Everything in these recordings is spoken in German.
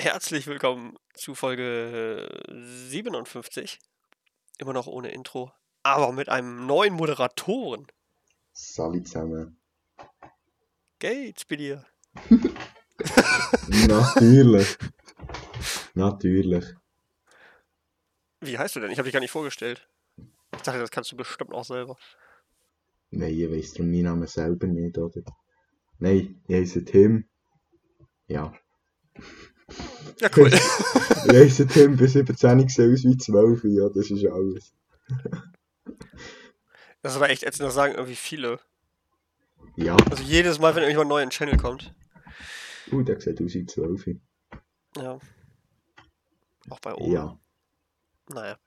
Herzlich willkommen zu Folge 57. Immer noch ohne Intro, aber mit einem neuen Moderatoren. Salut zusammen. Geht's bei dir? Natürlich. Natürlich. Wie heißt du denn? Ich habe dich gar nicht vorgestellt. Ich dachte, das kannst du bestimmt auch selber. Nein, ich weiss darum meinen Namen selber nicht, oder? Nein, ich heiße Tim. Ja. Ja, cool. Tim, bis 17 ich sehe aus wie 12, ja, das ist alles. Das ist aber echt ätzend, das sagen irgendwie viele. Ja, Also jedes Mal, wenn irgendjemand neu in den Channel kommt. uh, der sieht aus wie 12. Ja. Auch bei oben. Ja, Naja.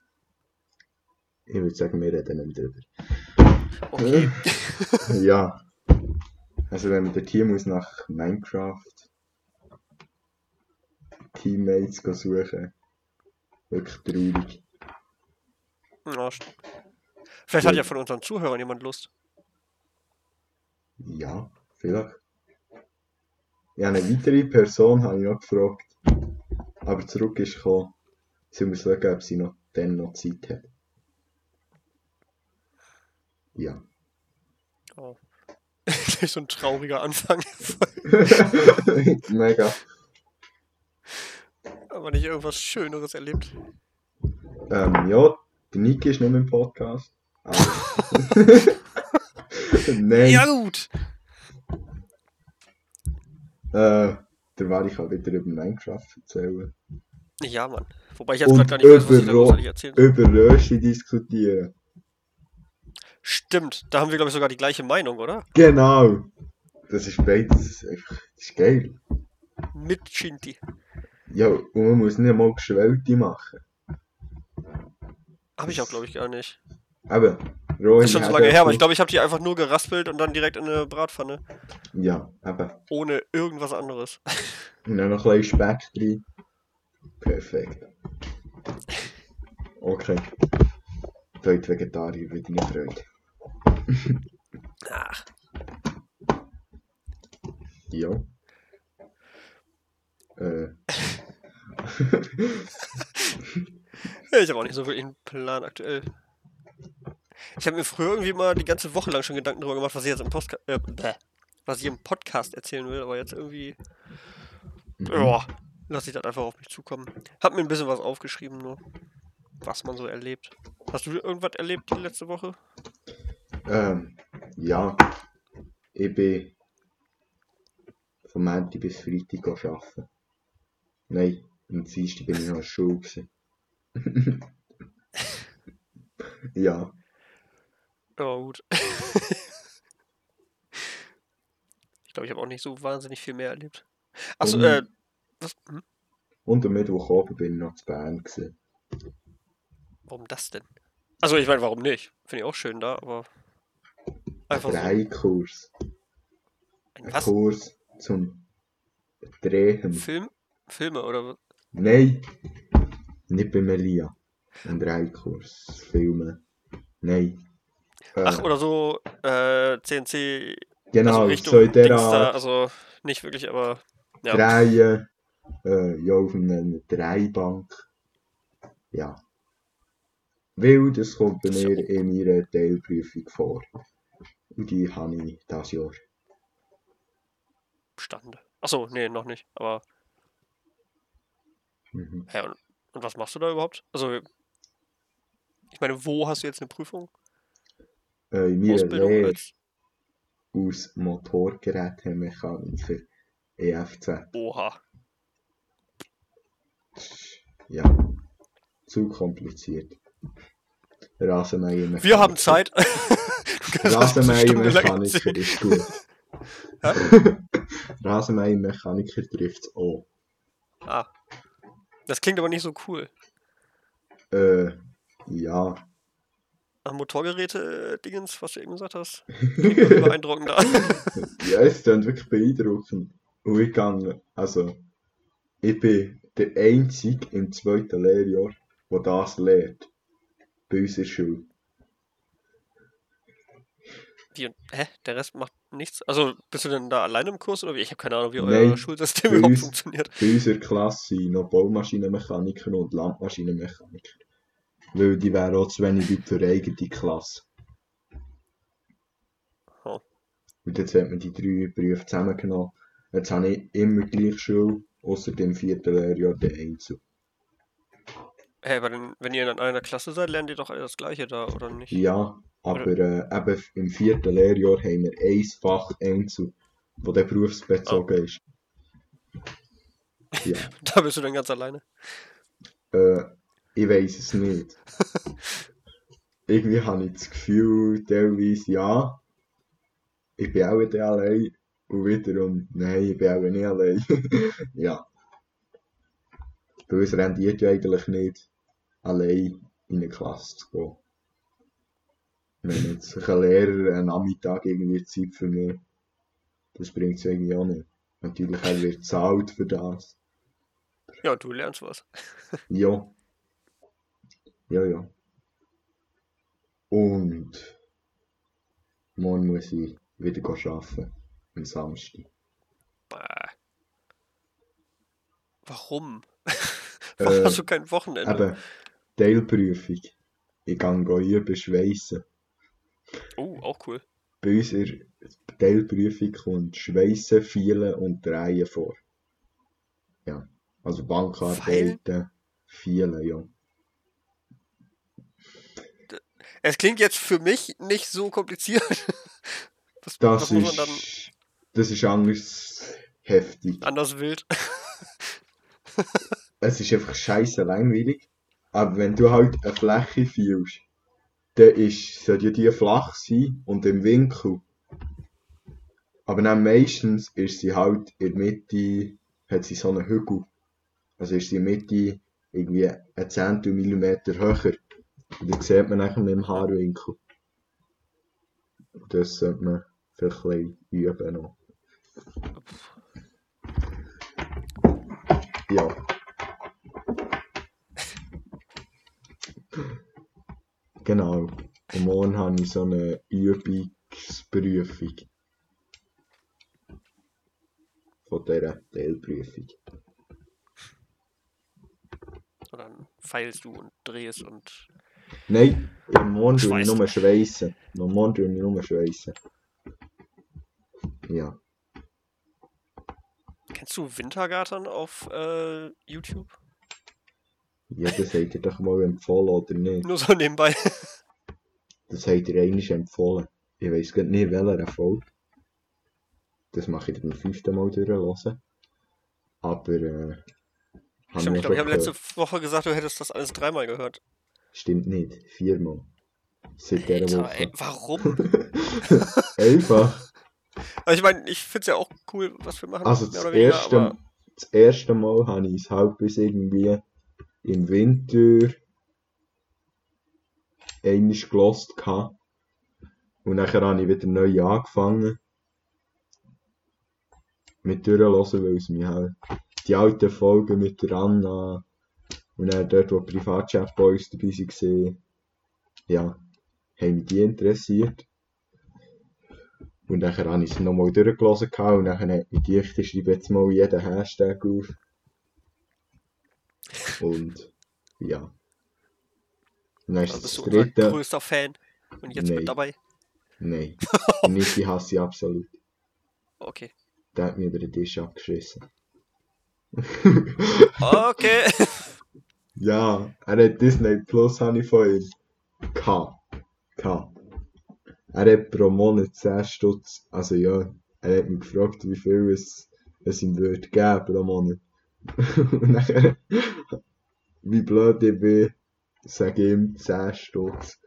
ich würde sagen, wir reden nicht drüber. Okay. Ja. Also wenn man dort hier muss nach Minecraft Teammates suchen, wirklich traurig. Ja, Vielleicht hat ja von unseren Zuhörern jemand Lust. Ja, vielleicht. Ja, eine weitere Person habe ich noch gefragt, aber zurück ist gekommen, sie muss schauen, ob sie noch dann noch Zeit hat. Ja. Oh. Gleich so ein trauriger Anfang. Mega. Aber nicht irgendwas Schöneres erlebt. Ähm, ja, der Niki ist nicht im Podcast. Aber... Nein. Ja, gut. Äh, da werde ich auch wieder über Minecraft erzählen. Ja, Mann. Wobei ich jetzt gerade gar nicht weiß, was ich da über- großartig erzählen. Über Röschi diskutieren. Stimmt, da haben wir, glaube ich, sogar die gleiche Meinung, oder? Genau. Das ist beides das ist geil. Mit Shinti. Ja, und man muss nicht mal Geschwellte machen. Habe ich auch, glaube ich, gar nicht. Aber, rohe Das ist schon so lange her, aber ich glaube, ich habe die einfach nur geraspelt und dann direkt in eine Bratpfanne. Ja, eben. Ohne irgendwas anderes. Und dann noch ein bisschen Speck drin. Perfekt. Okay. Die Vegetarier wieder nicht Freude. Ach, Ja. Äh. Ich habe auch nicht so wirklich einen Plan aktuell. Ich habe mir früher irgendwie mal die ganze Woche lang schon Gedanken darüber gemacht, was ich jetzt im Postka äh, was ich im Podcast erzählen will, aber jetzt irgendwie, mhm. ja, lasse ich das einfach auf mich zukommen. Hab mir ein bisschen was aufgeschrieben, nur was man so erlebt. Hast du irgendwas erlebt die letzte Woche? Ähm, ja. Ich bin von Montag bis Freitag arbeiten. Nein, am Dienstag bin ich noch in der Schule. gewesen. ja, gut. ich glaube, ich habe auch nicht so wahnsinnig viel mehr erlebt. Achso, äh, was? Hm? und am Mittwoch oben bin ich noch zu Bern. Gewesen. Warum das denn? Also, ich meine, warum nicht? Finde ich auch schön da, aber. Einfach so. Drei Kurs. Ein Ein? Kurs zum Drehen. Film? Filme oder was? Nein, nicht bei Melia. Ein Dreikurs. Filmen. Nein. Äh, Ach, oder so, äh, CNC, genau, also Richtung so in der Art. also nicht wirklich, aber ja. Drehen. Äh, ja, auf einer Dreibank. Ja. Weil das kommt bei ja mir in meiner Teilprüfung vor. Und die habe ich dieses Jahr. Bestanden. Achso, nee, noch nicht, aber, Mhm. hä, und, und was machst du da überhaupt? Also, ich meine, wo hast du jetzt eine Prüfung? Äh, in meiner Ausbildung Lehre aus Motorgerätemechaniker EFZ. oha. Ja. Zu kompliziert. Rasenmähermechaniker. Wir haben Zeit. Rasenmähermechaniker ist gut. Rasenmähermechaniker trifft es auch. Ah. Das klingt aber nicht so cool. Äh, ja. Am Motorgeräte-Dingens, was du eben gesagt hast. Beeindruckender. Ja, es klingt wirklich beeindruckend. Und ich kann, also, ich bin der Einzige im zweiten Lehrjahr, der das lehrt. Bei unserer Schule. Wie, hä? Der Rest macht nichts? Also bist du denn da alleine im Kurs oder wie? Ich habe keine Ahnung, wie Nein, euer Schulsystem bei überhaupt uns- funktioniert. Bei unserer Klasse sind noch Baumaschinenmechaniker und Landmaschinenmechaniker. Weil die wären auch zu wenig Leute für eine eigene Klasse. Oh. Und jetzt hat man die drei Berufe zusammengenommen. Jetzt habe ich immer gleich Schule, außer dem vierten Lehrjahr den Einzel. Hey, aber wenn ihr in einer Klasse seid, lernt ihr doch alle das Gleiche da, oder nicht? Ja, aber äh, eben im vierten Lehrjahr haben wir ein Fach Einzel, wo der berufsbezogen ist. Ja, Da bist du dann ganz alleine. äh, ich weiß es nicht. Irgendwie habe ich das Gefühl, teilweise ja, ich bin auch wieder allein und wiederum, nein, ich bin auch nicht allein. ja. Bei uns rendiert ja eigentlich nicht, allein in eine Klasse zu gehen. Wenn jetzt ein Lehrer einen Nachmittag irgendwie Zeit für mich, das bringt es irgendwie auch nicht. Natürlich, er wird bezahlt für das. Ja, du lernst was. Ja. Ja, ja. Und morgen muss ich wieder arbeiten. Am Samstag. Bäh. Warum? Warum Äh, hast du kein Wochenende? Eben, Teilprüfung. Ich gehe üben schweissen. Oh, auch cool. Bei uns in der Teilprüfung kommt Schweissen, Fielen und Drehen vor. Ja. Also Bankarbeiten, Fielen, ja. Es klingt jetzt für mich nicht so kompliziert. Das was muss man dann ist, das ist anders heftig. anders wild? Es ist einfach scheiße langweilig. Aber wenn du halt eine Fläche fühlst, dann ist, soll ja die flach sein und im Winkel. Aber dann meistens ist sie halt in der Mitte, hat sie so einen Hügel. Also ist sie in der Mitte irgendwie ein Zehntel Millimeter höher. Und das sieht man nachher mit dem Haarwinkel. Das sollte man vielleicht ein üben noch. Ja. Genau. Und morgen habe ich so eine Übungsprüfung. Von dieser Teilprüfung. Und dann feilst du und drehst und. Nein, am Morgen tue ich nur schweissen. Am Morgen tue ich nur schweissen. Ja. Kennst du Wintergarten auf äh, YouTube? Ja, das habt ihr doch mal empfohlen, oder nicht? Nur so nebenbei. Das habt ihr einmal empfohlen. Ich weiss grad nicht, welcher Erfolg. Das mache ich dann beim fünften Mal durchhören. Aber, äh, Stimmt, ich glaube, ich habe letzte. Woche gesagt, du hättest das alles dreimal gehört. Stimmt nicht. Viermal. Seit Alter, ey, Woche. warum? Einfach. Also ich meine, ich finde es ja auch cool, was wir machen. Also mehr das weniger, erste, aber das erste Mal habe ich es halt bis irgendwie im Winter einmal gelost gehabt. Und nachher habe ich wieder neu angefangen. Mit durchhören, weil es mich halt die alten Folgen mit der Anna und dann dort, wo Privatchat Boys dabei waren, ja, haben mich die interessiert. Und nachher habe ich es nochmal durchgelesen und nachher hat mich die ich schreibe jetzt mal jeden Hashtag auf. Und ja. Und dann ist also bist das du unser dritte. größter Fan. Und jetzt Nein. mit dabei. Nein. Niki hasse ich absolut. Okay. Der hat mich über den Tisch abgeschissen. Okay. Ja, er hat Disney Plus habe ich von ihm. K. K. Er hat pro Monat 10 Stutz. Also ja, er hat mich gefragt, wie viel es, es ihm würde geben pro Monat. Und nachher, wie blöd ich bin, sage ich ihm 10 Stutz.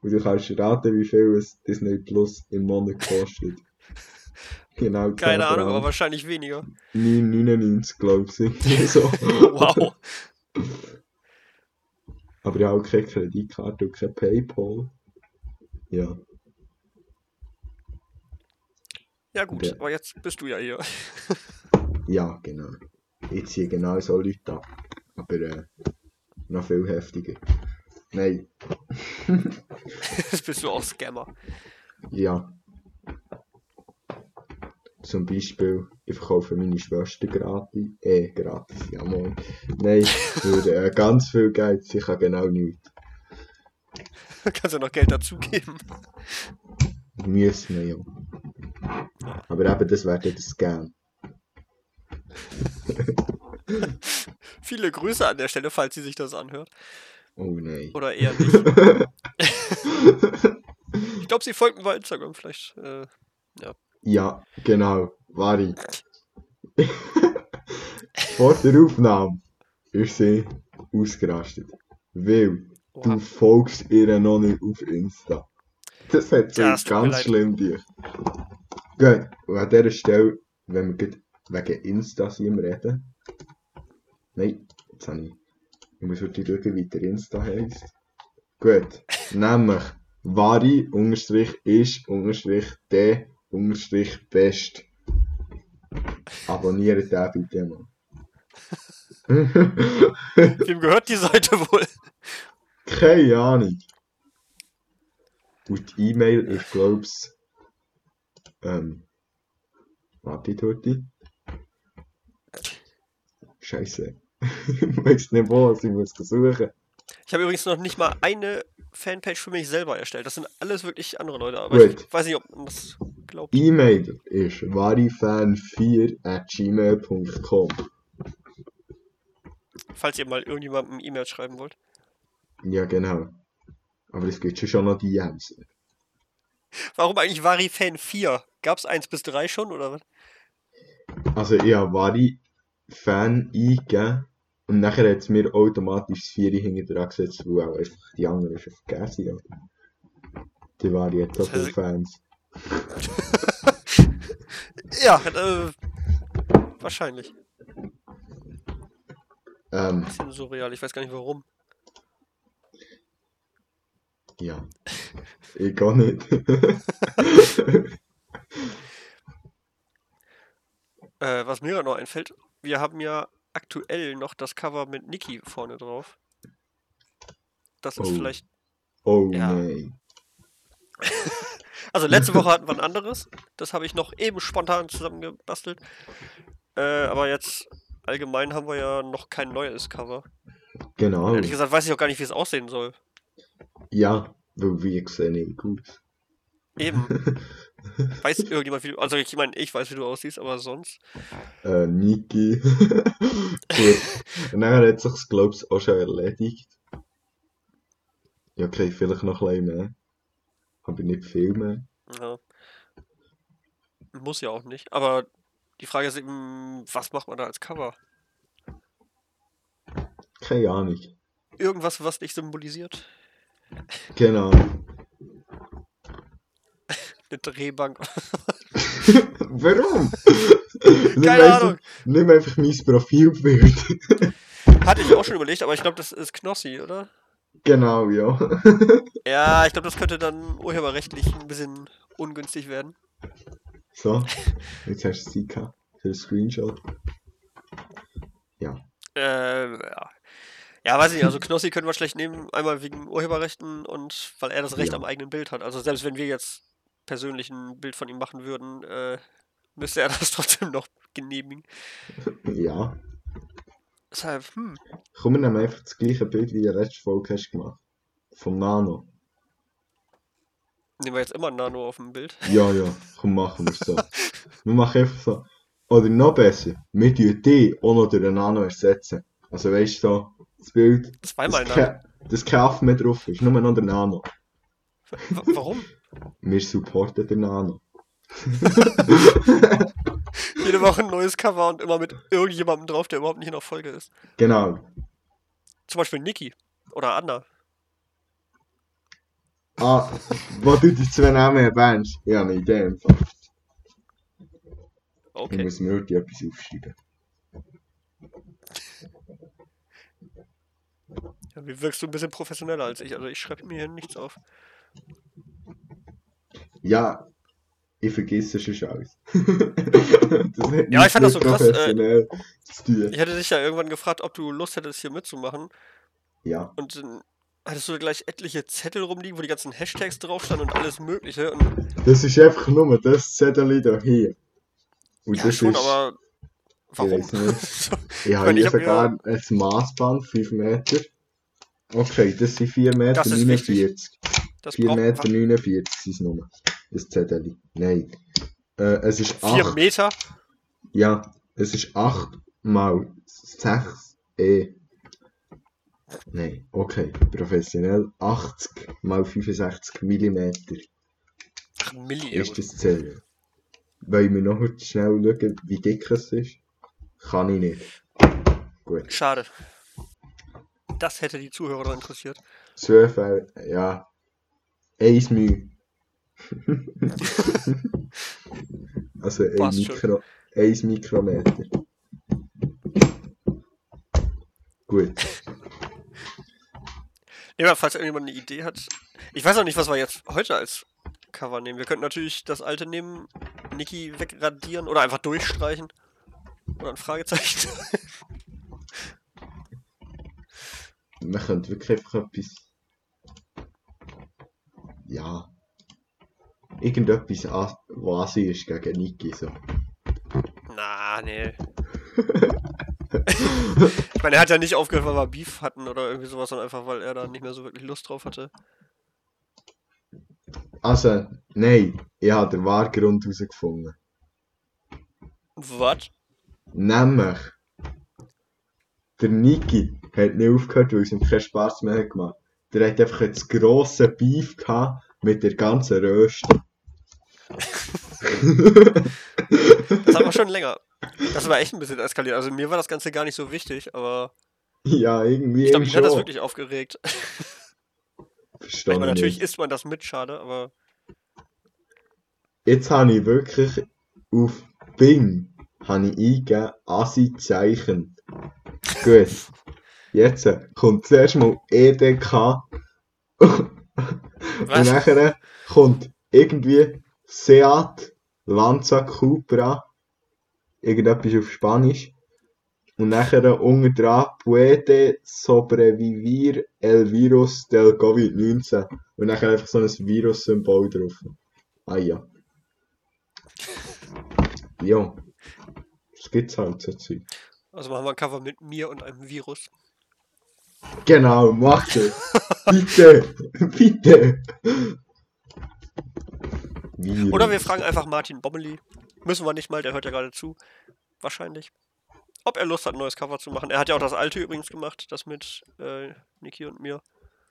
Und du kannst raten, wie viel es Disney Plus im Monat kostet. Genau, 10 Keine Ahnung, aber wahrscheinlich weniger. 9,99 glaube ich. so. Wow. Aber ich habe auch keine Kreditkarte und kein Paypal. Ja, Ja gut, aber jetzt bist du ja hier. ja, genau. Ich ziehe genau so Leute ab. Aber äh, noch viel heftiger. Nein, Jetzt bist du auch Scammer. ja. zum Beispiel, ich verkaufe meine Schwester gratis. Eh, gratis, ja moin. Nein, für äh, ganz viel Geld, sie kann genau nichts. Kannst du noch Geld dazugeben. Müssen wir ja. Aber eben, das wäre dann der Scam. Viele Grüße an der Stelle, falls sie sich das anhört. Oh nein. Oder eher nicht. ich glaube, sie folgt mir bei Instagram vielleicht. Äh, Ja, genau, Vari. Vor der Aufnahme ist sie ausgerastet. Weil oha. du folgst ihr noch nicht auf Insta. Das hat so Ja, ganz schlimm dich. Gut, und an dieser Stelle, wenn wir wegen Insta sind am reden. Nein, jetzt habe ich. Ich muss wirklich schauen, wie der Insta heisst. Gut, nämlich Vari unterstrich ist unterstrich der unterstrich best. Abonniert den bitte mal. Wem gehört die Seite wohl? Keine Ahnung. Und die E-Mail ist, glaub's, ähm, warte, Tutti. Scheiße. ich weiß nicht wo, ich muss suchen. Ich habe übrigens noch nicht mal eine Fanpage für mich selber erstellt. Das sind alles wirklich andere Leute, aber Gut. ich weiß nicht, ob man das glaubt. E-Mail ist warifan4 at gmail.com. Falls ihr mal irgendjemandem E-Mail schreiben wollt. Ja, genau. Aber es gibt schon noch die Jens. Warum eigentlich Varifan 4? Gab es 1 bis 3 schon oder was? Also, ich habe Vari-Fan eingegeben und nachher hat es mir automatisch das 4 hinten dran gesetzt, weil auch einfach die anderen schon vergessen haben. Die so Das heißt- viele Fans. Ja, äh, wahrscheinlich. Ähm, Bisschen surreal, ich weiß gar nicht warum. ja. Ich gar nicht. Äh, was mir gerade noch einfällt, wir haben ja aktuell noch das Cover mit Niki vorne drauf. Das ist Oh. vielleicht. Oh Ja. nein. Also letzte Woche hatten wir ein anderes. Das habe ich noch eben spontan zusammengebastelt. Äh, aber jetzt allgemein haben wir ja noch kein neues Cover. Genau. Ehrlich gesagt weiß ich auch gar nicht, wie es aussehen soll. Ja, sehen nicht gut. Eben. Weiß irgendjemand, wie du. Also ich meine, ich weiß, wie du aussiehst, aber sonst. Äh, Niki. Dann hat sich glaube ich, auch schon erledigt. Ja, okay, vielleicht noch ein bisschen mehr. Aber nicht viel mehr. Ja. Muss ja auch nicht. Aber die Frage ist eben, was macht man da als Cover? Keine Ahnung. Irgendwas, was dich symbolisiert? Genau. Eine Drehbank. Warum? nimm, Keine einfach, Ahnung. nimm einfach mein Profilbild. Hatte ich auch schon überlegt, aber ich glaube, das ist Knossi, oder? genau, ja. Ja, ich glaube, das könnte dann urheberrechtlich ein bisschen ungünstig werden. So, jetzt hast du gehabt. Für den Screenshot. Ja. Äh, ja. Ja, weiß ich nicht, also Knossi können wir schlecht nehmen, einmal wegen Urheberrechten und weil er das Recht Ja. am eigenen Bild hat. Also selbst wenn wir jetzt persönlich ein Bild von ihm machen würden, äh, müsste er das trotzdem noch genehmigen. Ja. Deshalb, hm, Komm, wir nehmen einfach das gleiche Bild, wie der letzten Folge hast gemacht. Vom Nano. nehmen wir jetzt immer Nano auf dem Bild. Ja, ja, komm, machen wir so. wir machen einfach so. Oder noch besser, wir tun die auch noch durch den Nano ersetzen. Also weißt du, so, das Bild, Zweimal Nano. dass kein Affe mehr drauf ist, nur noch der Nano. Wa- Warum? Wir supporten den Nano. Jede Woche ein neues Cover und immer mit irgendjemandem drauf, der überhaupt nicht in der Folge ist. Genau. Zum Beispiel Niki oder Anna. Ah, wo du die zwei Namen erwähnst, ich habe eine Idee. im Fall. Ich Okay. muss mir wirklich etwas aufschreiben. Ja, wie wirkst du ein bisschen professioneller als ich? Also ich schreibe mir hier nichts auf. Ja, ich vergesse schon alles. Ja, ich fand das so krass, äh. Ich hatte dich ja irgendwann gefragt, ob du Lust hättest, hier mitzumachen. Ja, Und dann hattest du gleich etliche Zettel rumliegen, wo die ganzen Hashtags drauf standen und alles Mögliche. Und das ist einfach nur das Zettel da hier. Und Ja, das schon, ist, aber warum? weiß nicht. ich habe ich hier sogar ein Maßband, 5 Meter. Okay, das sind 4 Meter Das ist wichtig. 49. das 4 braucht Meter 49 sind es nur. Das Zettel. Nein. Äh, es ist 4 8. Meter. Ja, es ist 8 mal 6 E. Nein, okay, professionell. 80 mal 65 Millimeter Ach, Milli. ist das Zählen. Wollen wir noch schnell schauen, wie dick es ist? Kann ich nicht. Gut. Schade. Das hätte die Zuhörer interessiert. Zufall, ja. 1 Mühe. also 1 Passt schon. Mikro, 1 Mikrometer. Gut. Ja, falls irgendjemand eine Idee hat. Ich weiß auch nicht, was wir jetzt heute als Cover nehmen. Wir könnten natürlich das alte nehmen, Niki wegradieren oder einfach durchstreichen. Oder ein Fragezeichen. Man könnte wirklich einfach etwas. Ja. Irgendetwas, was ist gegen Niki. So. Na, nee. ich meine, er hat ja nicht aufgehört, weil wir Beef hatten oder irgendwie sowas, sondern einfach, weil er da nicht mehr so wirklich Lust drauf hatte. Also, nein, ich habe den wahren Grund herausgefunden. Was? Nämlich, der Niki hat nicht aufgehört, weil es ihm keinen Spaß mehr hat gemacht. Der hat einfach jetzt grosse Beef gehabt mit der ganzen Röste. Das haben wir schon länger. Das war echt ein bisschen eskaliert. Also mir war das Ganze gar nicht so wichtig, aber ja, irgendwie ich glaube, ihn hat das wirklich aufgeregt. Ich meine, natürlich isst man das mit, schade, aber Jetzt habe ich wirklich auf Bing habe ich eingegeben, Asi-Zeichen. Gut. Jetzt kommt zuerst mal EDK. Und Was? nachher kommt irgendwie Seat Lanza Cupra. Irgendetwas auf Spanisch. Und nachher unten dran Puede sobrevivir el virus del Covid-19. Und nachher einfach so ein Virus-Symbol drauf. Ah ja. Ja. Das gibt's halt so Zeug. also machen wir ein Cover mit mir und einem Virus. Genau, mach das. Bitte. Bitte. Virus. Oder wir fragen einfach Martin Bommeli. Müssen wir nicht mal, der hört ja gerade zu. Wahrscheinlich. Ob er Lust hat, ein neues Cover zu machen. Er hat ja auch das alte übrigens gemacht, das mit äh, Niki und mir.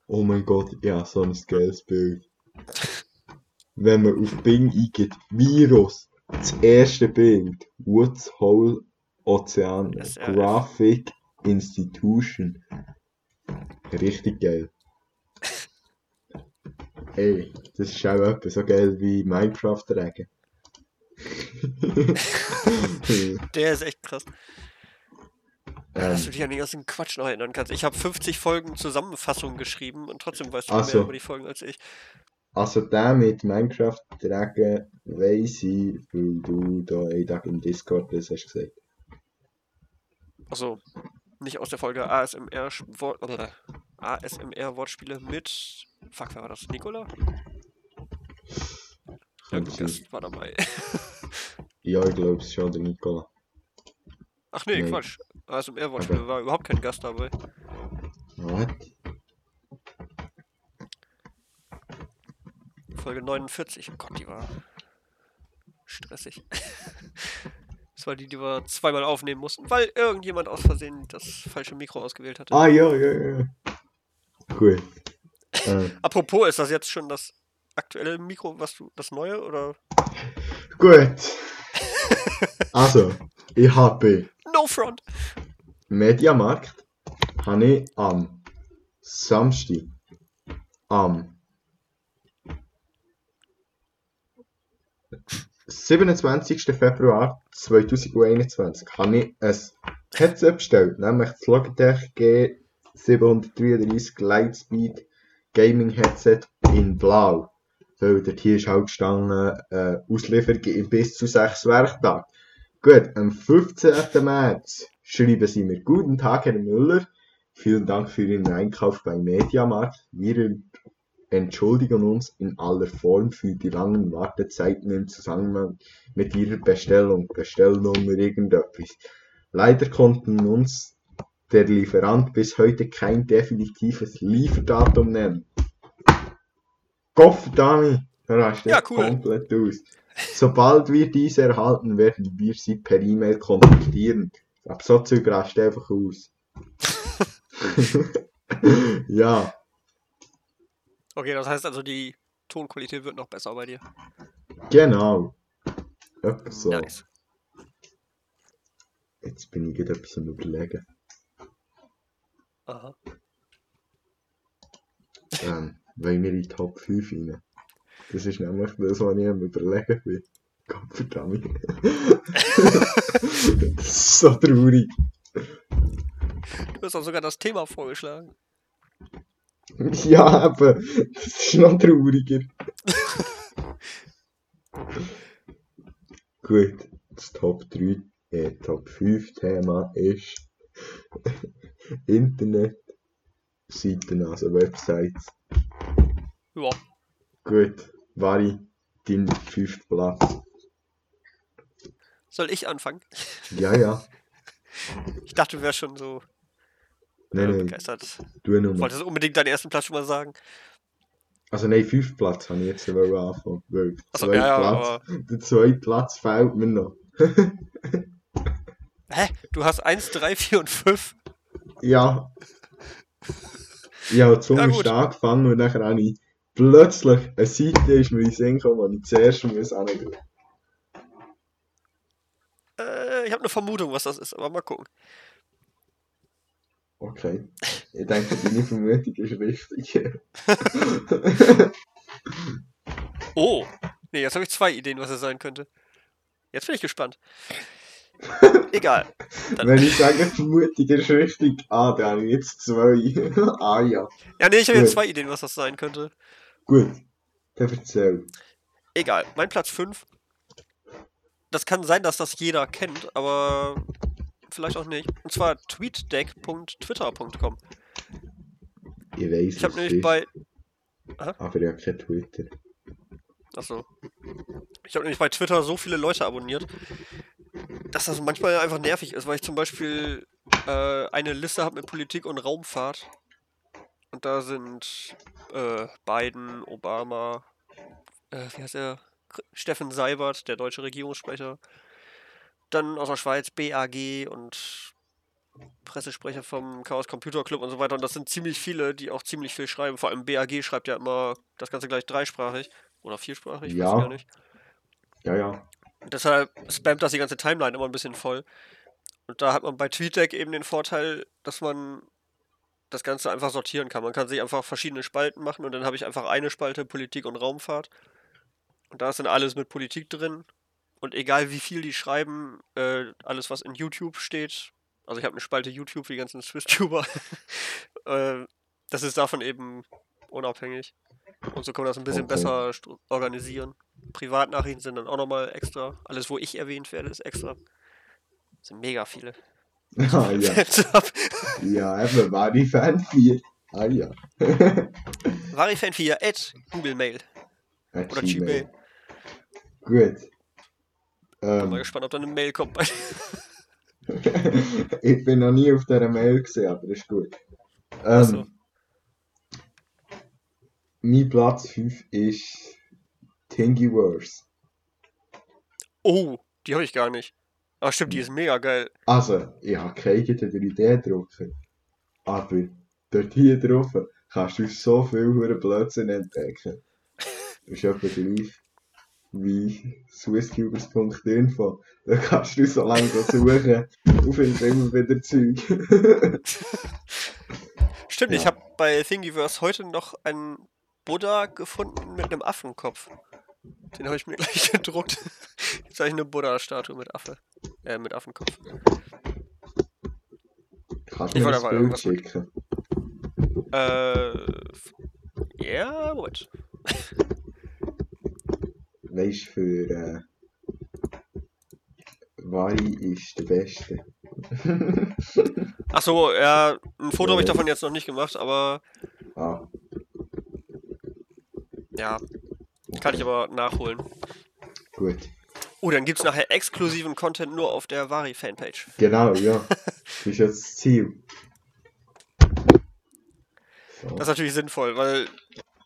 Oh mein Gott, ja, so ein geiles Bild. Wenn man auf Bing eingeht, Virus, das erste Bild, Woods Hole Ozean, SRF. Graphic Institution. Richtig geil. Ey, das ist auch etwas so geil wie Minecraft Regen. Der ist echt krass. Dass du ähm, dich an den ganzen Quatsch noch erinnern kannst. Ich habe 50 Folgen Zusammenfassung geschrieben und trotzdem weißt du Ach mehr über die Folgen als ich. also der mit Minecraft Regen weiss ich, weil du da einen Tag im Discord das hast gesagt. Also, nicht aus der Folge ASMR, Wort, ASMR Wortspiele mit. Fuck, wer war das? Nikola? Irgendein. Gast war dabei. Ja, ich glaube es schon der Nikola. Ach nee, Nee. Quatsch. ASMR Wortspiele Aber- war überhaupt kein Gast dabei. Was? Folge 49. Oh Gott, die war stressig. Das war die, die wir zweimal aufnehmen mussten, weil irgendjemand aus Versehen das falsche Mikro ausgewählt hatte. Ah, ja, ja, ja. Gut. Äh, Apropos, ist das jetzt schon das aktuelle Mikro, was du, das neue oder? gut. Also, ich habe No Front! Mediamarkt habe ich am Samstag am 27. Februar 2021 habe ich ein Headset bestellt, nämlich das Logitech G733 Lightspeed Gaming Headset in Blau. Weil dort hier ist halt gestanden, äh, Auslieferung in bis zu sechs Werktagen. Gut, am 15. März schreiben Sie mir Guten Tag, Herr Müller. Vielen Dank für Ihren Einkauf bei Mediamarkt. Wir entschuldigen uns in aller Form für die langen Wartezeiten im Zusammenhang mit Ihrer Bestellung, Bestellnummer irgendetwas. Leider konnten uns der Lieferant bis heute kein definitives Lieferdatum nennen. Gottverdammt, da rastet Ja, cool. komplett aus. Sobald wir diese erhalten, werden wir sie per E-Mail kontaktieren. Ab so Zeug rastet einfach aus. ja, Okay, das heißt also, die Tonqualität wird noch besser bei dir. genau. Etwa so. Nice. Jetzt bin ich gerade etwas am überlegen. Aha. Ähm, wollen wir in die Top 5 rein? Das ist nämlich das, was ich am überlegen bin. Gottverdammt. das ist so traurig. Du hast auch sogar das Thema vorgeschlagen. Ja, eben. Das ist noch trauriger. Gut, das Top 3, äh, Top 5 Thema ist Internetseiten, also Websites. Ja. Gut, Vari, dein fünfter Platz. Soll ich anfangen? Ja, ja. Ich dachte, du wärst schon so äh, Nein, nein, begeistert. du nur. Wolltest du unbedingt deinen ersten Platz schon mal sagen? Also nein, fünfter Platz habe ich jetzt wollen anfangen, weil ja, ja, Platz, aber. der zweite Platz fehlt mir noch. Hä? Du hast 1, 3, 4 und 5? Ja. Ich habe zuerst gut. angefangen und dann habe ich plötzlich eine Seite ist mir in den Sinn gekommen, die ich zuerst muss angehen. Äh, ich habe eine Vermutung, was das ist, aber mal gucken. Okay. Ich denke, deine Vermutung ist richtig. Oh! Nee, jetzt habe ich zwei Ideen, was es sein könnte. Jetzt bin ich gespannt. Egal. Dann- Wenn ich sage, ist richtig, ah, dann habe ich jetzt zwei. ah ja. Ja, nee, ich habe jetzt zwei Ideen, was das sein könnte. Gut. Dann erzähl. Egal. Mein Platz 5. Das kann sein, dass das jeder kennt, aber vielleicht auch nicht. Und zwar tweetdeck.twitter.com. Ich weiß Ich habe nämlich ist, bei. aber ich habe kein Twitter. Achso. Ich habe nämlich bei Twitter so viele Leute abonniert, dass das manchmal einfach nervig ist, weil ich zum Beispiel äh, eine Liste habe mit Politik und Raumfahrt. Und da sind äh, Biden, Obama, äh, wie heißt er? Steffen Seibert, der deutsche Regierungssprecher. Dann aus der Schweiz BAG und Pressesprecher vom Chaos Computer Club und so weiter. Und das sind ziemlich viele, die auch ziemlich viel schreiben. Vor allem BAG schreibt ja immer das Ganze gleich dreisprachig. Oder viersprachig, Ja. gar nicht. Ja, ja. Deshalb spammt das die ganze Timeline immer ein bisschen voll. Und da hat man bei TweetDeck eben den Vorteil, dass man das Ganze einfach sortieren kann. Man kann sich einfach verschiedene Spalten machen und dann habe ich einfach eine Spalte Politik und Raumfahrt. Und da ist dann alles mit Politik drin. Und egal wie viel die schreiben, äh, alles was in YouTube steht, also ich habe eine Spalte YouTube für die ganzen Swiss-Tuber, äh, das ist davon eben unabhängig. Und so kann man das ein bisschen Okay. besser organisieren. Privatnachrichten sind dann auch nochmal extra. Alles, wo ich erwähnt werde, ist extra. Das sind mega viele. Ah ja. Ja, eben, war die Fan 4. Ah ja. Varifan4 at Google Mail At oder Gmail. Gut. Bin mal Ähm, gespannt, ob da eine Mail kommt. bei- ich bin noch nie auf dieser Mail gesehen, aber das ist gut. Ähm, mein Platz 5 ist Thingiverse. Oh, die habe ich gar nicht. Aber stimmt, die ist mega geil. Also, ich habe keine eigene 3D-Drucker. Aber dort hier drauf kannst du so viel Blödsinn entdecken. Das ist etwa gleich wie swisscubers.info. Da kannst du so lange suchen und findest immer wieder Zeug. Stimmt, ich Ja. habe bei Thingiverse heute noch einen Buddha gefunden mit einem Affenkopf. Den habe ich mir gleich gedruckt. Jetzt habe ich eine Buddha-Statue mit Affe. Äh, mit Affenkopf. Kannst Ich wollte das aber irgendwas? Äh. Ja, Moment. Weißt du, für äh, Vari ist der Beste. Achso, ja, ein Foto habe ich Ja. davon jetzt noch nicht gemacht, aber ah, Ja. Kann ich aber nachholen. Gut. Oh, dann gibt's nachher exklusiven Content nur auf der Vari-Fanpage. Genau, ja. Das ist jetzt Ziel. So. Das ist natürlich sinnvoll, weil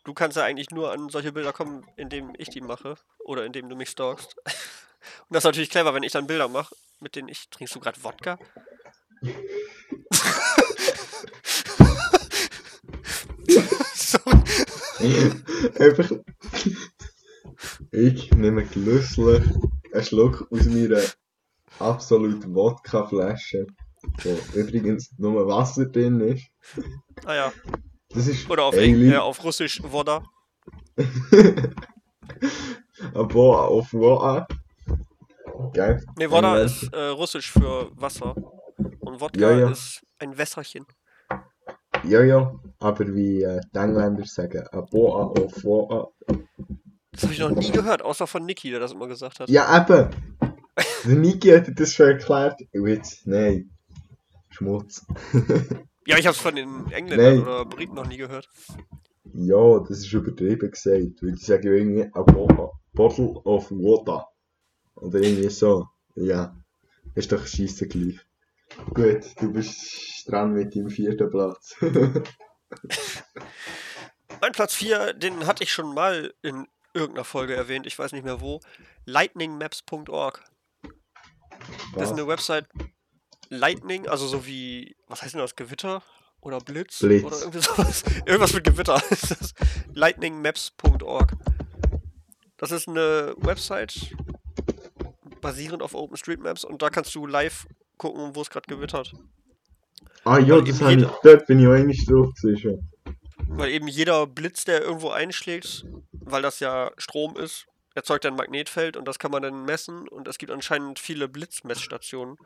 du kannst ja eigentlich nur an solche Bilder kommen, indem ich die mache. Oder indem du mich stalkst. Und das ist natürlich clever, wenn ich dann Bilder mache, mit denen ich. Trinkst du gerade Wodka? Sorry. Einfach. Ich nehme genüsslich einen Schluck aus meiner absolut Wodka-Flasche, wo übrigens nur Wasser drin ist. Ah ja. Das ist Oder auf, Ale. Eng äh, auf Russisch Woda. Aber auf Woa. Gell? Ne, Woda ist äh, Russisch für Wasser. Und Wodka Ja, ja. ist ein Wässerchen. Ja, ja, aber wie äh, die Engländer sagen, a Boa auf Woa. Das habe ich noch nie gehört, außer von Niki, der das immer gesagt hat. Ja, eben! Der Niki hat das schon erklärt. Jetzt, nein. Schmutz. Ja, ich habe es von den Engländern Nein. oder Briten noch nie gehört. Ja, das ist übertrieben gesagt. Weil die sagen ja irgendwie a Boa, Bottle of Water. Oder irgendwie so. Ja. Ist doch scheisse gleich. Gut, du bist dran mit deinem vierten Platz. Mein Platz 4, den hatte ich schon mal in irgendeiner Folge erwähnt, ich weiß nicht mehr wo. Lightningmaps.org. Das ist eine Website Lightning, also so wie, was heißt denn das, Gewitter? Oder Blitz? Blitz. Oder irgendwie sowas. Irgendwas mit Gewitter. Lightningmaps.org. Das ist eine Website basierend auf OpenStreetMaps und da kannst du live gucken, wo es gerade gewittert. Ah ja, das eben hab ich, dort bin ich eigentlich drauf gewesen schon. Weil eben jeder Blitz, der irgendwo einschlägt, weil das ja Strom ist, erzeugt ein Magnetfeld und das kann man dann messen und es gibt anscheinend viele Blitzmessstationen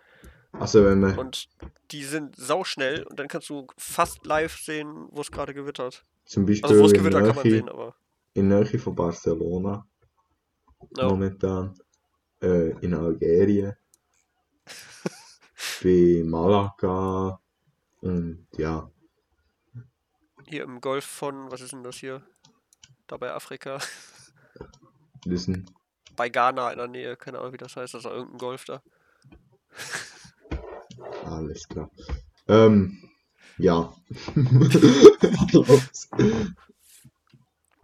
Also wenn man und die sind sauschnell und dann kannst du fast live sehen, wo es gerade gewittert. zum Beispiel Also wo es in, gewittert kann man sehen, aber in Nähe von Barcelona ja. momentan, äh, in Algerien, bei Malaga und ja, hier im Golf von, was ist denn das hier? Da bei Afrika, sind bei Ghana in der Nähe, keine Ahnung wie das heißt, auch irgendein Golf da. alles klar. Ähm, ja.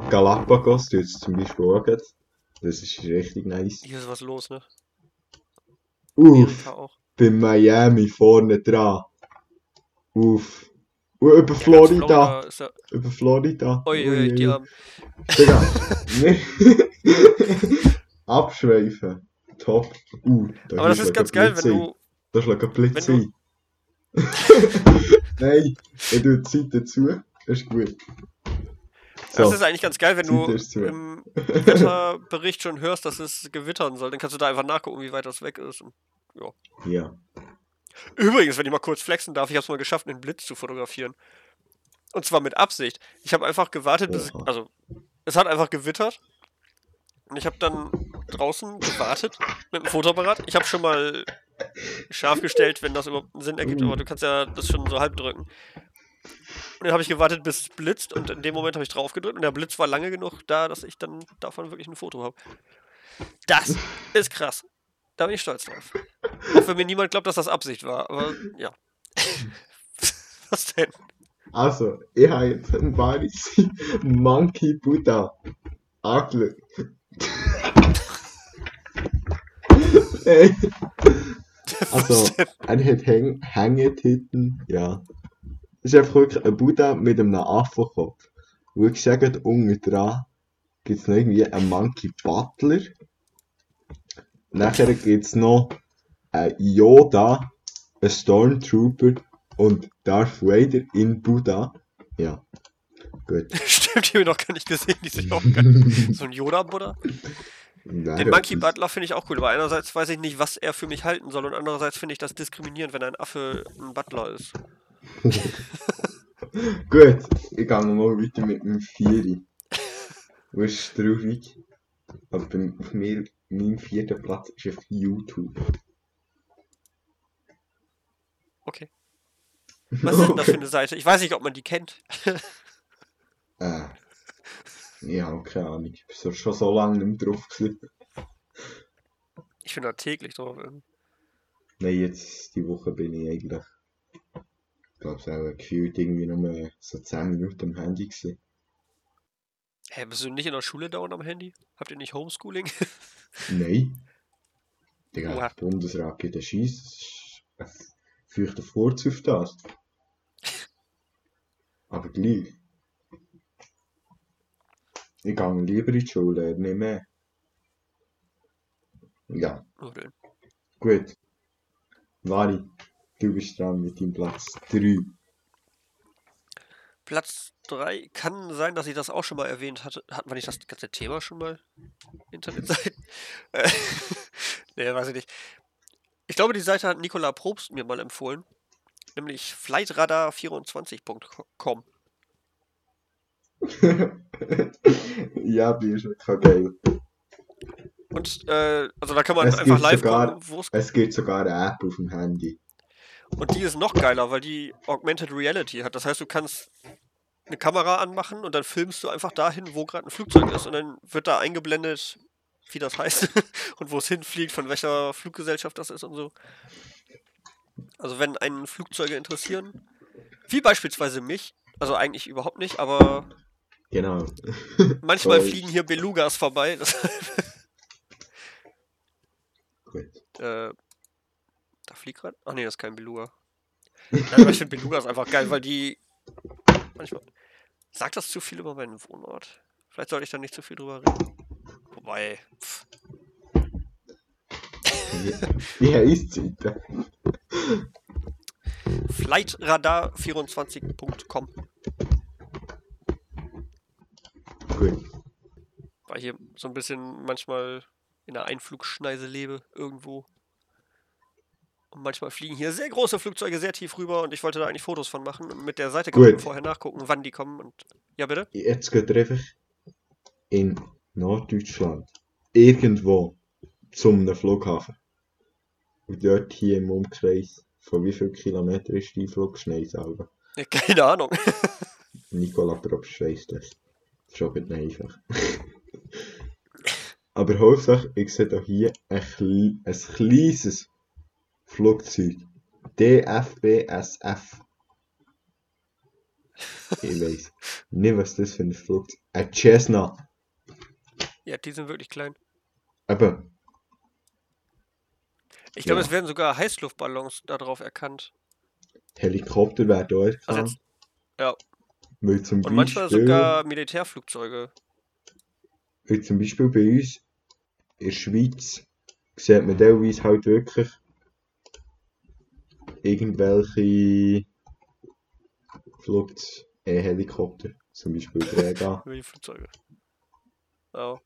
Galapagos, du jetzt zum Beispiel auch. Das ist richtig nice. Hier ist was los, ne? Uff, Amerika auch. Bei Miami vorne dran. Uff. Und über Florida. ja, Über Florida. ui, ui, die Ui, haben, Digga. Abschweifen. Top. Uh, da aber das ist ganz geil, wenn du, Da schlägt ein Blitz ein. Nein, ich tue die Zeit dazu. Das ist gut. Das So, ist eigentlich ganz geil, wenn du Zeit zu. im Wetterbericht schon hörst, dass es gewittern soll. Dann kannst du da einfach nachgucken, wie weit das weg ist. Und ja. Übrigens, wenn ich mal kurz flexen darf, ich habe es mal geschafft, einen Blitz zu fotografieren. Und zwar mit Absicht. Ich habe einfach gewartet, bis. Oha. Also, es hat einfach gewittert. Und ich habe dann draußen gewartet mit dem Fotoapparat. Ich habe schon mal scharf gestellt, wenn das überhaupt einen Sinn ergibt, aber du kannst ja das schon so halb drücken. Und dann habe ich gewartet, bis es blitzt und in dem Moment habe ich drauf gedrückt und der Blitz war lange genug da, dass ich dann davon wirklich ein Foto habe. Das ist krass. Da bin ich stolz drauf. Auch wenn mir niemand glaubt, dass das Absicht war, aber ja. Was denn? Also, ich habe wahres Monkey Buddha. Hey, Was also, er hat Häng Hängetitten, ja. Das ist einfach wirklich ein Buddha mit einem Affenkopf. Und ich sage, unten dran gibt es noch irgendwie einen Monkey Butler. Nachher gibt es noch einen Yoda, einen Stormtrooper und Darth Vader in Buddha. Ja, gut. Stimmt, die habe ich noch gar nicht gesehen, die sind auch geil. So ein Yoda-Buddha. Den Monkey Butler finde ich auch cool, aber einerseits weiß ich nicht, was er für mich halten soll und andererseits finde ich das diskriminierend, wenn ein Affe ein Butler ist. Gut, ich gehe nochmal weiter mit dem Vieri. Du ist traurig. Aber bei, mir, mein vierter Platz ist auf YouTube. Okay. Was ist denn das für eine Seite? Ich weiß nicht, ob man die kennt. Äh. Ich habe keine Ahnung. Ich bin schon so lange nicht drauf gewesen. Ich bin da täglich drauf. irgendwie. Nein, jetzt die Woche bin ich eigentlich, ich glaube, es auch gefühlt irgendwie nur so 10 Minuten am Handy gewesen. Hä, bist du nicht in der Schule dauernd am Handy? Habt ihr nicht Homeschooling? Nein. Oha. der Bundesrat gibt einen Scheiss. Es fürchte Furz auf das. Aber gleich. Ich gehe lieber in die Schule, nicht mehr. Ja, nö. gut. Vari, du bist dran mit deinem Platz 3. Platz 3 kann sein, dass ich das auch schon mal erwähnt hatte. Hatten wir nicht das ganze Thema schon mal? Internetseiten? Äh, nee, weiß ich nicht. Ich glaube, die Seite hat Nicola Probst mir mal empfohlen. Nämlich flightradar24.com. ja, die ist wirklich geil. Und äh, also da kann man Es einfach live sogar- gucken, es Es gibt sogar eine App auf dem Handy. Und die ist noch geiler, weil die Augmented Reality hat. Das heißt, du kannst eine Kamera anmachen und dann filmst du einfach dahin, wo gerade ein Flugzeug ist und dann wird da eingeblendet, wie das heißt und wo es hinfliegt, von welcher Fluggesellschaft das ist und so. Also wenn einen Flugzeuge interessieren, wie beispielsweise mich, also eigentlich überhaupt nicht, aber Genau. manchmal fliegen hier Belugas vorbei. Gut. äh, da fliegt gerade? Ach nee, das ist kein Beluga. Nein, aber ich finde Belugas einfach geil, weil die manchmal. Sagt das zu viel über meinen Wohnort? Vielleicht sollte ich da nicht zu viel drüber reden. Wobei. Pff, Wie heisst die Seite? Flightradar24.com. Gut. Weil ich hier so ein bisschen manchmal in der Einflugschneise lebe, irgendwo. Und manchmal fliegen hier sehr große Flugzeuge sehr tief rüber und ich wollte da eigentlich Fotos von machen. Und mit der Seite kann man Gut. vorher nachgucken, wann die kommen. Und ja, bitte? Jetzt geht ihr einfach in Norddeutschland irgendwo zum Flughafen. Und dort hier im Umkreis von wie viel Kilometer ist die Flugschneise selber? Nee, keine Ahnung. Nicola Probst weiss das. Schon nicht einfach. Aber Hauptsache, ich sehe hier ein, ein kleines Flugzeug. DFBSF. Ich weiss nicht, was das für ein Flugzeug Ein Cessna. Ja, die sind wirklich klein. Eben, Ich glaube, Ja. es werden sogar Heißluftballons darauf erkannt. Helikopter werden auch Also jetzt, ja, Weil zum und manchmal Beispiel, sogar Militärflugzeuge. weil zum Beispiel bei uns in der Schweiz sieht man teilweise halt wirklich irgendwelche Flugt äh, Helikopter, zum Beispiel Träger. Die Flugzeuge. Ja.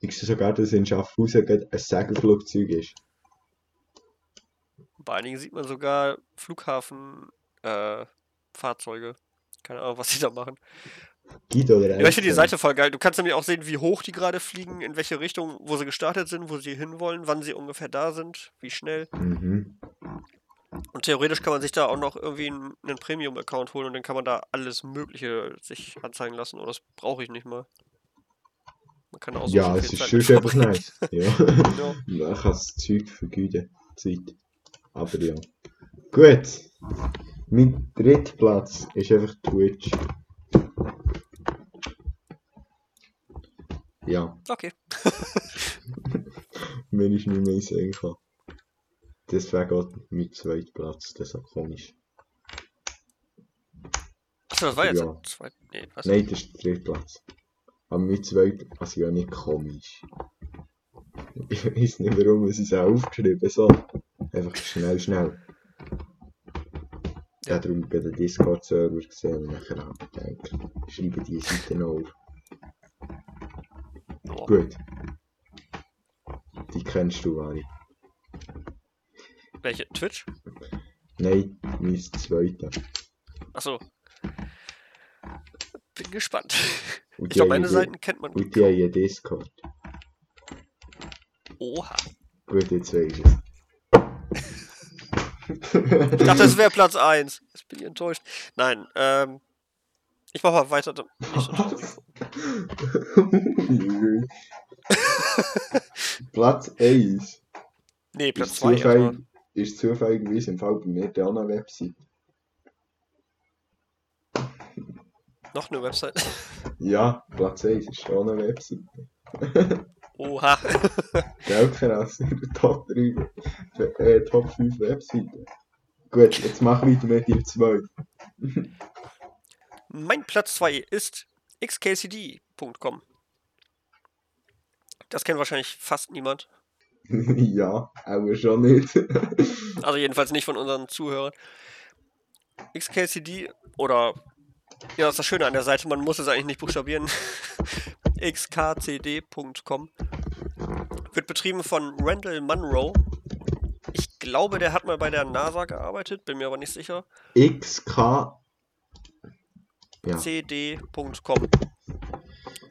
ich sehe sogar, dass in Schaffhausen ein Segelflugzeug ist. Bei einigen sieht man sogar Flughafen äh. Keine Ahnung, was die da machen. Guido oder Ja, ich finde die. Seite voll geil. Du kannst nämlich auch sehen, wie hoch die gerade fliegen, in welche Richtung, wo sie gestartet sind, wo sie hinwollen, wann sie ungefähr da sind, wie schnell. Mhm. Und theoretisch kann man sich da auch noch irgendwie einen, einen Premium-Account holen und dann kann man da alles Mögliche sich anzeigen lassen. Und das brauche ich nicht mal. Man kann auch so Ja, es ist schon einfach nice. Ja. Ja. Kann das Zeug vergeuden. Zeit. Aber ja. Gut. Mein dritter Platz ist einfach Twitch. Ja, Okay. mir ist nicht mehr Sinn gekommen. Deswegen geht mein zweiter Platz, das ist auch komisch. Achso, das war jetzt Ja. zweiter. Nee, was? Nein, das ist der dritte Platz. Aber mein zweiter, also ja nicht komisch. Ich weiß nicht warum, es ist auch aufgeschrieben so. Einfach schnell, schnell. Ja, Ja. darum bei den Discord-Server gesehen und nachher habe ich gedacht, schreibe die Seite noch auf. Boah. Gut. Die kennst du, Ari. Twitch? Nein, mein zweiter. Achso. Bin gespannt. Und Ich glaube, meine Seiten kennt man. Und die haben ja Discord. Oha. Gut, jetzt weiß ich es. Ich dachte, das wäre Platz 1. Jetzt bin ich enttäuscht. Nein, ähm. Ich mach mal weiter. Platz 1 nee, Platz ist 2 erstmal. zufällig, ist zufälligerweise im Fall bei mir auch eine Website. Noch eine Website. Ja, Platz 1 ist schon eine Website. Oha. Gell, krass. Top 3, äh, Top 5 Webseiten. Gut, jetzt mach weiter mit dem 2. mein Platz 2 ist xkcd.com. Das kennt wahrscheinlich fast niemand. ja, aber schon nicht. Also jedenfalls nicht von unseren Zuhörern. XKCD oder ja, das ist das Schöne an der Seite, man muss es eigentlich nicht buchstabieren. xkcd.com wird betrieben von Randall Munro. Ich glaube, der hat mal bei der NASA gearbeitet, bin mir aber nicht sicher. XK. Ja.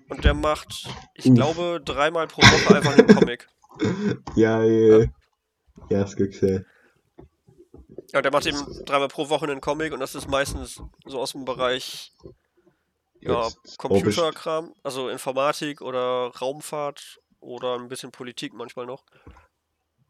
Und der macht, ich Uff. glaube, dreimal pro Woche einfach einen Comic. Ja, ja. Ja, hast du gesehen. Ja, der macht eben dreimal pro Woche einen Comic und das ist meistens so aus dem Bereich ja, Computerkram, also Informatik oder Raumfahrt oder ein bisschen Politik manchmal noch.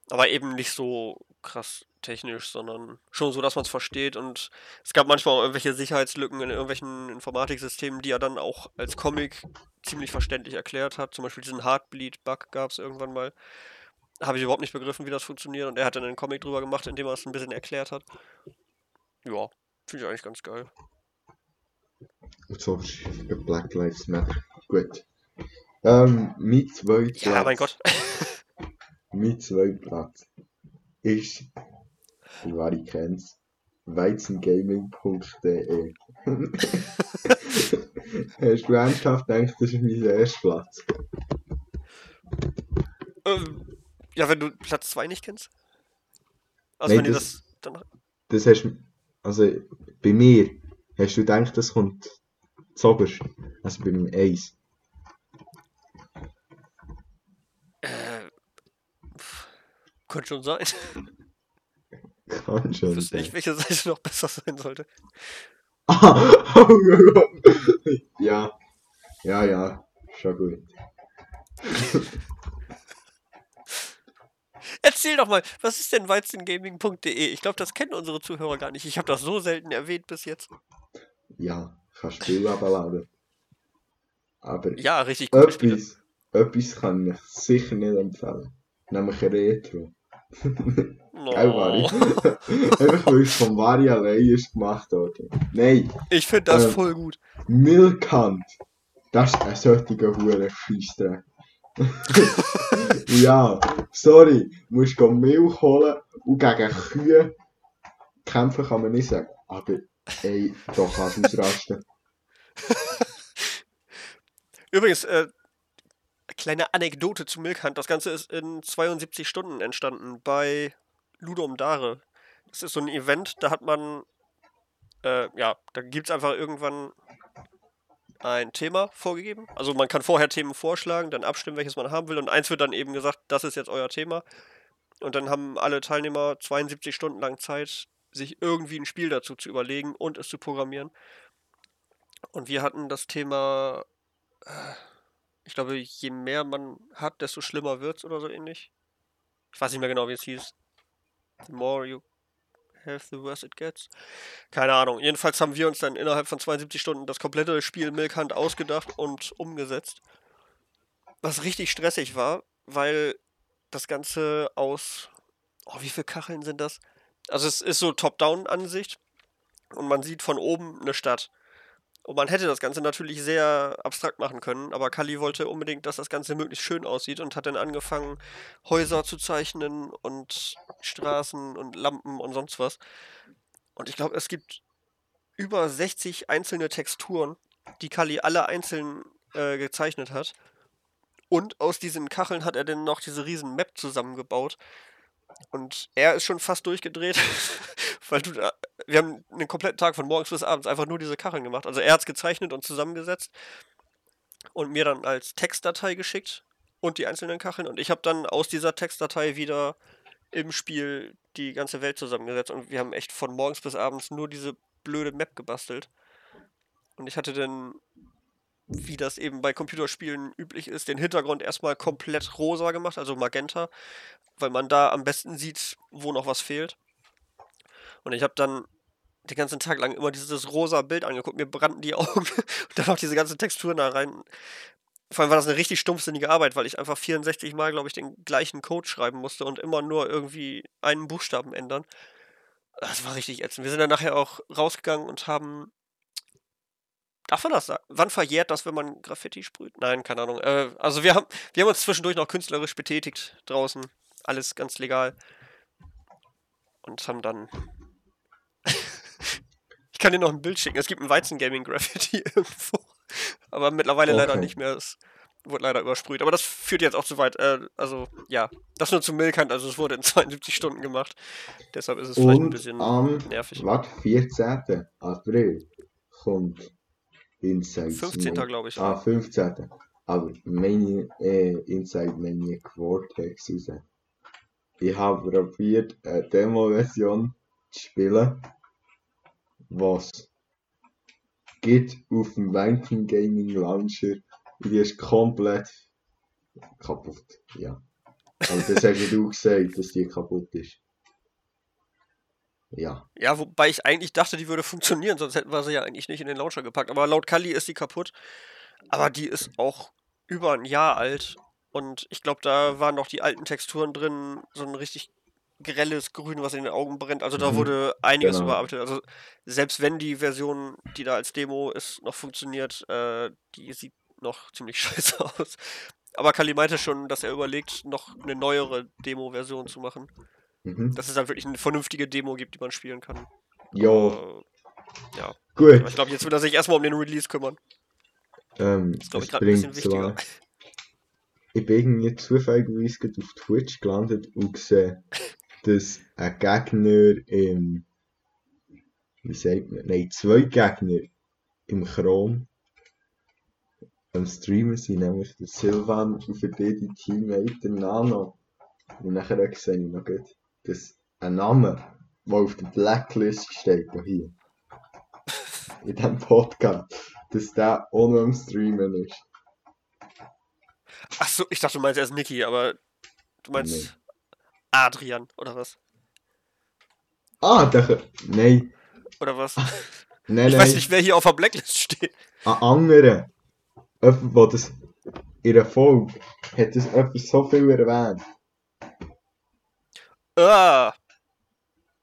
Aber eben nicht so krass technisch, sondern schon so, dass man es versteht. Und es gab manchmal auch irgendwelche Sicherheitslücken in irgendwelchen Informatiksystemen, die er dann auch als Comic ziemlich verständlich erklärt hat. Zum Beispiel diesen Heartbleed-Bug gab es irgendwann mal. Habe ich überhaupt nicht begriffen, wie das funktioniert. Und er hat dann einen Comic drüber gemacht, in dem er es ein bisschen erklärt hat. Ja, finde ich eigentlich ganz geil. So Black Lives Matter. Gut. Ähm, mein zweiter Ja, mein Gott. Mein zweiter Platz ist, wer ich kenn's, weizengaming.de. Hast du ernsthaft gedacht, das ist mein erster Platz? Ähm, ja, wenn du Platz 2 nicht kennst? Also Nein, wenn ihr das- das dann. Das hast also bei mir, hast du gedacht, das kommt zoberst? Also bei meinem Eis. Äh, könnte schon sein. Ich wüsste nicht, welche Seite noch besser sein sollte. ja. Ja, ja. Schon gut. Erzähl doch mal, was ist denn weizengaming.de? Ich glaube, das kennen unsere Zuhörer gar nicht. Ich habe das so selten erwähnt bis jetzt. Ja, abladen. Aber Ja, richtig Spiele. etwas, etwas kann ich sicher nicht empfehlen. Nämlich Retro. Gell, Vari? Oh, Einfach weil es von allein ist gemacht worden. Nein, ich finde das Ähm. voll gut. Milkant. Das ist ein solcher hure Scheissdreck. ja, sorry, du musst Milch holen und gegen Kühe kämpfen kann man nicht sagen. Aber ey, da kannst du ausrasten. Übrigens, äh, kleine Anekdote zu Milkhand. Das Ganze ist in 72 Stunden entstanden bei Ludum Dare. Das ist so ein Event, da hat man, äh, ja, da gibt es einfach irgendwann ein Thema vorgegeben. Also man kann vorher Themen vorschlagen, dann abstimmen, welches man haben will. Und eins wird dann eben gesagt, das ist jetzt euer Thema. Und dann haben alle Teilnehmer 72 Stunden lang Zeit, sich irgendwie ein Spiel dazu zu überlegen und es zu programmieren. Und wir hatten das Thema ich glaube, je mehr man hat, desto schlimmer wird's oder so ähnlich. Ich weiß nicht mehr genau, wie es hieß. The more you have, the worse it gets. Keine Ahnung. Jedenfalls haben wir uns dann innerhalb von 72 Stunden das komplette Spiel Milk Hunt ausgedacht und umgesetzt. Was richtig stressig war, weil das Ganze aus. Oh, wie viele Kacheln sind das? Also, es ist so Top-Down-Ansicht und man sieht von oben eine Stadt. Und man hätte das Ganze natürlich sehr abstrakt machen können, aber Kali wollte unbedingt, dass das Ganze möglichst schön aussieht und hat dann angefangen, Häuser zu zeichnen und Straßen und Lampen und sonst was. Und ich glaube, es gibt über 60 einzelne Texturen, die Kali alle einzeln äh, gezeichnet hat. Und aus diesen Kacheln hat er dann noch diese riesen Map zusammengebaut. Und er ist schon fast durchgedreht, weil du wir haben einen kompletten Tag von morgens bis abends einfach nur diese Kacheln gemacht. Also er hat es gezeichnet und zusammengesetzt und mir dann als Textdatei geschickt und die einzelnen Kacheln. Und ich habe dann aus dieser Textdatei wieder im Spiel die ganze Welt zusammengesetzt. Und wir haben echt von morgens bis abends nur diese blöde Map gebastelt. Und ich hatte dann, wie das eben bei Computerspielen üblich ist, den Hintergrund erstmal komplett rosa gemacht, also magenta, weil man da am besten sieht, wo noch was fehlt. Und ich habe dann den ganzen Tag lang immer dieses rosa Bild angeguckt, mir brannten die Augen und dann auch diese ganzen Texturen da rein. Vor allem war das eine richtig stumpfsinnige Arbeit, weil ich einfach 64 Mal, glaube ich, den gleichen Code schreiben musste und immer nur irgendwie einen Buchstaben ändern. Das war richtig ätzend. Wir sind dann nachher auch rausgegangen und haben. Darf man das sagen? Wann verjährt das, wenn man Graffiti sprüht? Nein, keine Ahnung. Äh, also wir haben, wir haben uns zwischendurch noch künstlerisch betätigt draußen. Alles ganz legal. Und haben dann. Ich kann dir noch ein Bild schicken. Es gibt ein Weizen-Gaming-Graffiti irgendwo. Aber mittlerweile leider Okay. nicht mehr. Es wurde leider übersprüht. Aber das führt jetzt auch zu weit. Äh, also, ja. Das nur zum Milkant. Also, es wurde in 72 Stunden gemacht. Deshalb ist es vielleicht ein Und bisschen am nervig. warte, 14. April kommt Inside 15. Smoke. glaube ich. Ah, 15. Aber meine äh, Inside meine Vortex raus. Ich habe probiert, eine Demo-Version zu spielen, was gibt auf dem Banking Gaming Launcher. Und die ist komplett kaputt. Ja. Aber das hast du gesagt, dass die kaputt ist. Ja. Ja, wobei ich eigentlich dachte, die würde funktionieren, sonst hätten wir sie ja eigentlich nicht in den Launcher gepackt. Aber laut Kali ist die kaputt. Aber die ist auch über ein Jahr alt. Und ich glaube, da waren noch die alten Texturen drin, so ein richtig grelles Grün, was in den Augen brennt. Also da Mhm, wurde einiges genau. überarbeitet. Also selbst wenn die Version, die da als Demo ist, noch funktioniert, äh, die sieht noch ziemlich scheiße aus. Aber Kali meinte schon, dass er überlegt, noch eine neuere Demo-Version zu machen. Mhm. Dass es dann wirklich eine vernünftige Demo gibt, die man spielen kann. Ja, Äh, ja. gut. Aber ich glaube, jetzt will er sich erstmal um den Release kümmern. Ähm, Das ist, glaube ich, gerade ein bisschen zwar- wichtiger. Ich bin irgendwie gerade auf Twitch gelandet und gesehen, dass ein Gegner im. Wie sagt man? Nein, zwei Gegner im Chrome am Streamen sind, nämlich der Silvan und für die die Teammate Nano. Und nachher sehe ich noch gut, dass ein Name, der auf der Blacklist steht, da hier, in diesem Podcast, dass der auch noch am Streamen ist. Achso, ich dachte, du meinst erst Niki, aber du meinst. Adrian, oder was? Ah, der. Nein, Oder was? nein, Ich nein. weiß nicht, wer hier auf der Blacklist steht. Ein anderer. Jemand, der das in der Folge hat das jemand so viel erwähnt. Ah,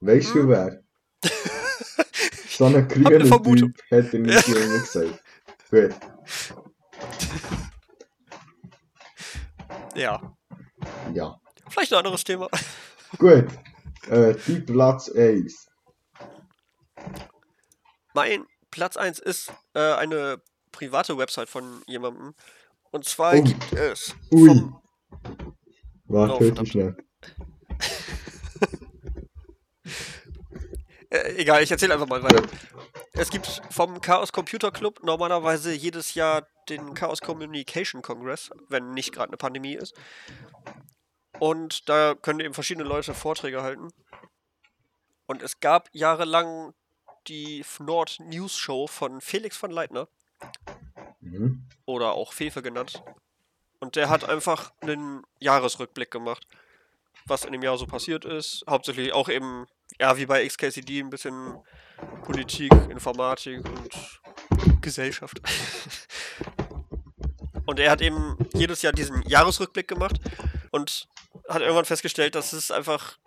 Weißt du Hm. wer? So ein eine grüner Vermutung. Typ hat er nicht immer gesagt. Gut. ja. Ja. Vielleicht ein anderes Thema. Gut. Äh, die Platz 1. Mein Platz 1 ist äh, eine private Website von jemandem. Und zwar Oh. gibt es Ui. Warte, Oh, verdammt. schnell. Äh, egal, ich erzähle einfach mal weiter. Es gibt vom Chaos Computer Club normalerweise jedes Jahr den Chaos Communication Congress, wenn nicht gerade eine Pandemie ist. Und da können eben verschiedene Leute Vorträge halten. Und es gab jahrelang die Fnord News Show von Felix von Leitner Mhm. oder auch Fefe genannt. Und der hat einfach einen Jahresrückblick gemacht, was in dem Jahr so passiert ist. Hauptsächlich auch eben, ja, wie bei XKCD, ein bisschen Politik, Informatik und Gesellschaft. Und er hat eben jedes Jahr diesen Jahresrückblick gemacht und hat irgendwann festgestellt, dass es einfach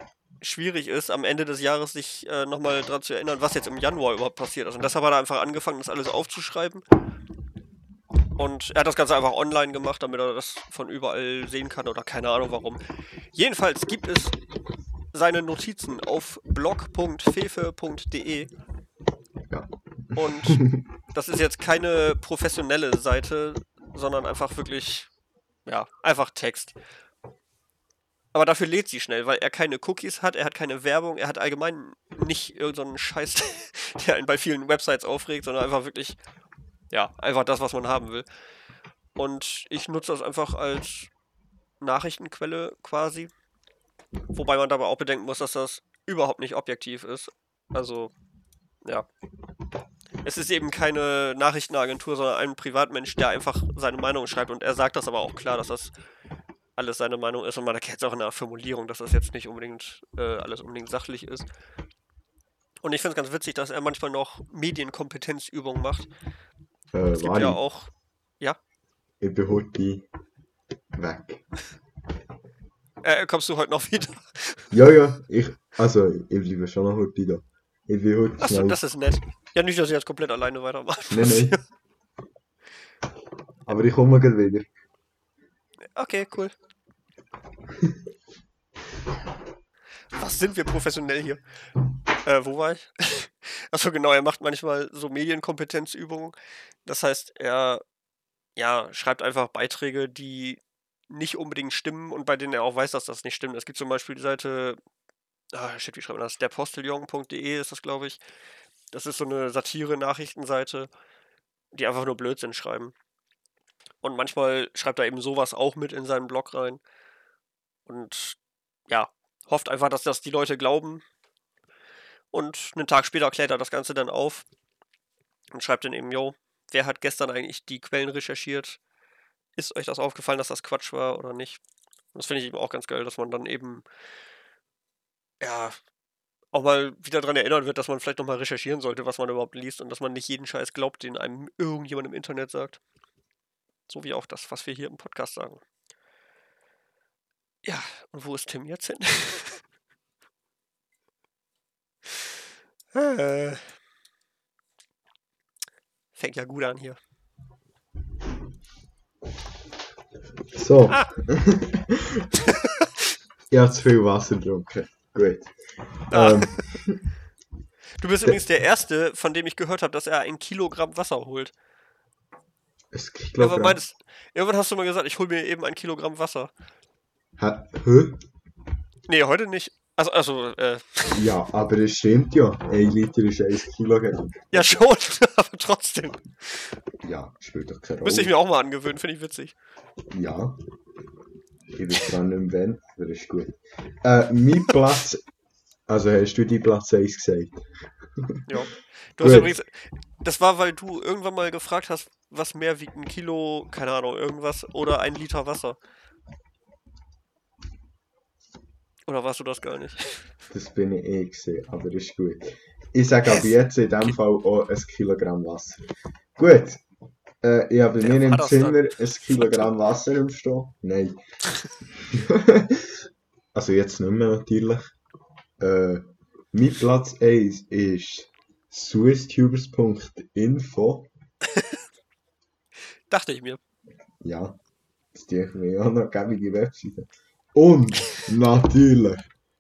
schwierig ist, am Ende des Jahres sich äh, nochmal dran zu erinnern, was jetzt im Januar überhaupt passiert ist. Und deshalb hat er einfach angefangen, das alles aufzuschreiben. Und er hat das Ganze einfach online gemacht, damit er das von überall sehen kann oder keine Ahnung warum. Jedenfalls gibt es seine Notizen auf blog.fefe.de Ja. und das ist jetzt keine professionelle Seite, sondern einfach wirklich, ja, einfach Text. Aber dafür lädt sie schnell, weil er keine Cookies hat, er hat keine Werbung, er hat allgemein nicht irgendeinen Scheiß, der ihn bei vielen Websites aufregt, sondern einfach wirklich, ja, einfach das, was man haben will. Und ich nutze das einfach als Nachrichtenquelle quasi. Wobei man dabei auch bedenken muss, dass das überhaupt nicht objektiv ist. Also, ja. es ist eben keine Nachrichtenagentur, sondern ein Privatmensch, der einfach seine Meinung schreibt und er sagt das aber auch klar, dass das alles seine Meinung ist und man erkennt es auch in der Formulierung, dass das jetzt nicht unbedingt äh, alles unbedingt sachlich ist. Und ich finde es ganz witzig, dass er manchmal noch Medienkompetenzübungen macht. Äh, Es gibt ja auch. Ja, ich bin heute weg. äh, kommst du heute noch wieder? Ja, ja, ich, also, ich bleibe schon noch heute da. Ich bin heute Achso, schnell. das ist nett. Ja, nicht, dass ich jetzt komplett alleine weitermache. Nein, nein. Aber ich komme gleich wieder. Okay, cool. Was sind wir professionell hier? Äh, wo war ich? Achso, genau, er macht manchmal so Medienkompetenzübungen. Das heißt, er ja, schreibt einfach Beiträge, die nicht unbedingt stimmen und bei denen er auch weiß, dass das nicht stimmt. Es gibt zum Beispiel die Seite, ah, shit, wie schreibt man das? derpostiljon.de ist das, glaube ich. Das ist so eine Satire-Nachrichtenseite, die einfach nur Blödsinn schreiben. Und manchmal schreibt er eben sowas auch mit in seinen Blog rein. Und ja, hofft einfach, dass das die Leute glauben. Und einen Tag später klärt er das Ganze dann auf und schreibt dann eben, yo, wer hat gestern eigentlich die Quellen recherchiert? Ist euch das aufgefallen, dass das Quatsch war oder nicht? Und das finde ich eben auch ganz geil, dass man dann eben, ja, auch mal wieder daran erinnert wird, dass man vielleicht nochmal recherchieren sollte, was man überhaupt liest und dass man nicht jeden Scheiß glaubt, den einem irgendjemand im Internet sagt. So wie auch das, was wir hier im Podcast sagen. Ja, und wo ist Tim jetzt hin? Äh. Fängt ja gut an hier. So. Ah. habe zu viel Wasser getrunken. Gut. Ah. Ähm, Du bist übrigens der Erste, von dem ich gehört habe, dass er ein Kilogramm Wasser holt. Es, ich Irgendwann, glaube, meintest, irgendwann hast du mal gesagt, ich hole mir eben ein Kilogramm Wasser. Hä? Hä? Nee, heute nicht. Also, also, äh, Ja, aber es stimmt ja. Ein Liter ist 1 Kilogramm. ja schon, aber trotzdem. Ja, spielt doch keine Müsste ich Rolle. mir auch mal angewöhnen, finde ich witzig. Ja. Ich weiß zwar nicht mehr wann, aber ist gut. Äh, mein Platz. Also hast du die Platz 1 gesagt? Ja. Du hast übrigens, das war, weil du irgendwann mal gefragt hast, was mehr wiegt ein Kilo, keine Ahnung, irgendwas, oder ein Liter Wasser. Oder warst du das gar nicht? Das bin ich eh gesehen, aber ist gut. Ich sage aber Es- jetzt in dem Fall auch ein Kilogramm Wasser. Gut. Äh, ich habe bei mir im Zimmer ein Kilogramm Wasser im Stehen. Nein. also jetzt nicht mehr natürlich. Äh, mein Platz 1 ist swisstubers.info. Dachte ich mir. Ja, das ist mir auch noch gäbige Webseite. Und natürlich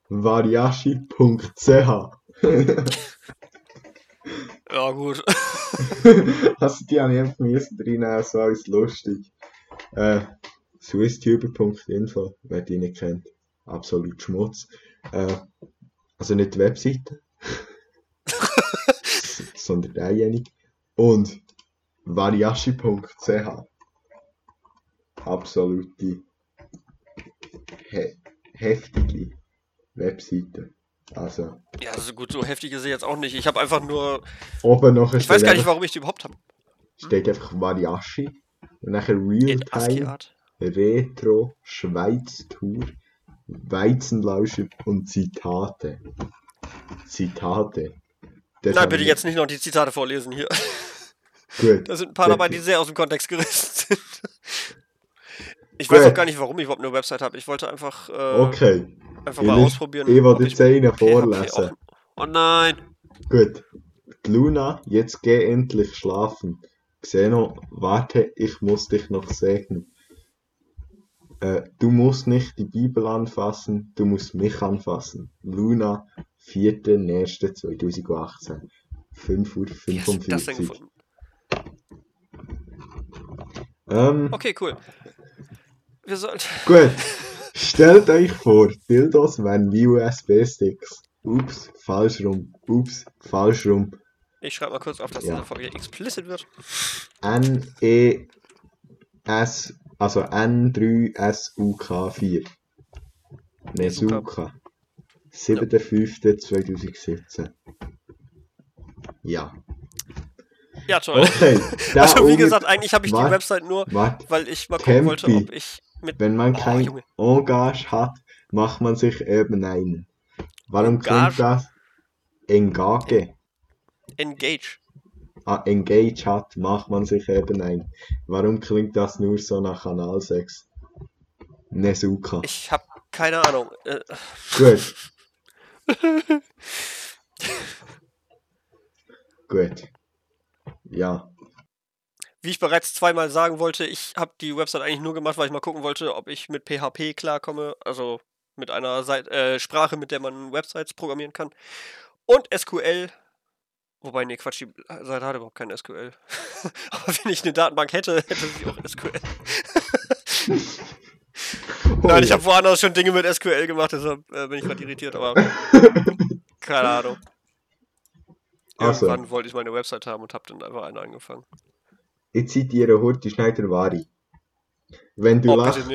variashi.ch. Ja, gut. also die habe ich einfach müssen reinnehmen, so als lustig. Äh, swisstuber.info, wer die nicht kennt. Absolut Schmutz. Äh, also nicht die Webseite, sondern derjenige. Und variashi.ch. Absolute he heftige Webseite. Also, Ja, also gut, so heftig ist sie jetzt auch nicht. Ich habe einfach nur. oben nachher Ich weiß gar nicht, warum ich die überhaupt habe. steht einfach Variashi. Und nachher Realtime. ASCII-Art. Retro, Schweiz Tour, Weizenlauscher und Zitate. Zitate. Das Nein, bitte ich- jetzt nicht noch die Zitate vorlesen hier. Gut. Da sind ein paar dabei, die sehr aus dem Kontext gerissen sind. Ich weiß Gut. auch gar nicht, warum ich überhaupt eine Website habe. Ich wollte einfach, äh, Okay, einfach ich mal ausprobieren. ich will jetzt einen vorlesen. Oh nein! gut. Die Luna, jetzt geh endlich schlafen. Xeno, warte, ich muss dich noch segnen. Äh, du musst nicht die Bibel anfassen, du musst mich anfassen. Luna, 4.1.2018. 5 Uhr Wie hast du das denn 45. gefunden? Ähm, Okay, cool. Wir sollten. Gut. Stellt euch vor, Dildos wären wie USB-Sticks. Ups, falsch rum. Ups, falsch rum. Ich schreibe mal kurz auf, dass Ja. diese Folge explicit wird. N-E-S, also N3SUK4. Ne, Suka. Suka. 7.5.2017. Ja. Ja, toll. Okay. Also wie gesagt, eigentlich habe ich die Wart- Website nur, Warte, weil ich mal gucken wollte, Tempi. ob ich mit wenn man Oh, kein Junge. Engage hat, macht man sich eben einen. Warum Engage? klingt das? Engage. Engage. Ah, Engage hat, macht man sich eben ein. Warum klingt das nur so nach Analsex? Nesuka. Ich habe keine Ahnung. Äh, Gut. Gut. Ja. wie ich bereits zweimal sagen wollte, ich habe die Website eigentlich nur gemacht, weil ich mal gucken wollte, ob ich mit PHP klarkomme. Also mit einer Seit äh, Sprache, mit der man Websites programmieren kann. Und SQL. Wobei, nee, Quatsch, die Seite hat überhaupt kein SQL. Aber wenn ich eine Datenbank hätte, hätte sie auch SQL. Oh, Nein, ich habe woanders schon Dinge mit SQL gemacht, deshalb äh, bin ich gerade irritiert, aber keine Ahnung. Irgendwann wollte ich meine Website haben und habe dann einfach eine angefangen. Ich zitiere Horti Schneider Vari. Wenn du Oh, lachst,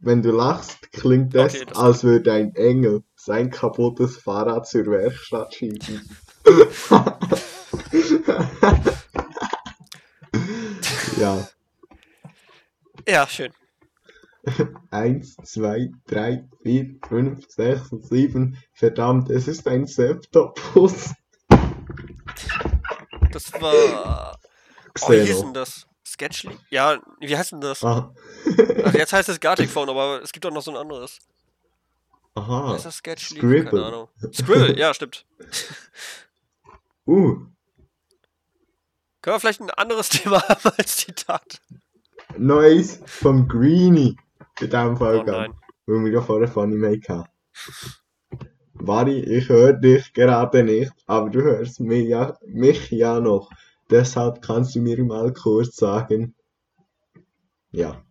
wenn du lachst, klingt es, Okay, das- als würde ein Engel sein kaputtes Fahrrad zur Werkstatt schieben. Ja. Ja, schön. Eins, zwei, drei, vier, fünf, sechs, sieben. Verdammt, es ist ein Septopus. Das war. Oh, wie hieß Xeno. denn das? Sketchly? Ja, wie heißt denn das? Ah. Also jetzt heißt es Gartic Phone, aber es gibt auch noch so ein anderes. Aha. Heißt das Sketchly? Scribble. Keine Ahnung. Scribble, ja, stimmt. Uh, Können wir vielleicht ein anderes Thema haben als Zitat? Neues vom Greenie. In diesem Fall, Oh nein. weil wir ja vorher von ihm hatten. Vari, ich höre dich gerade nicht, aber du hörst mich ja, mich ja noch. Deshalb kannst du mir mal kurz sagen. Ja,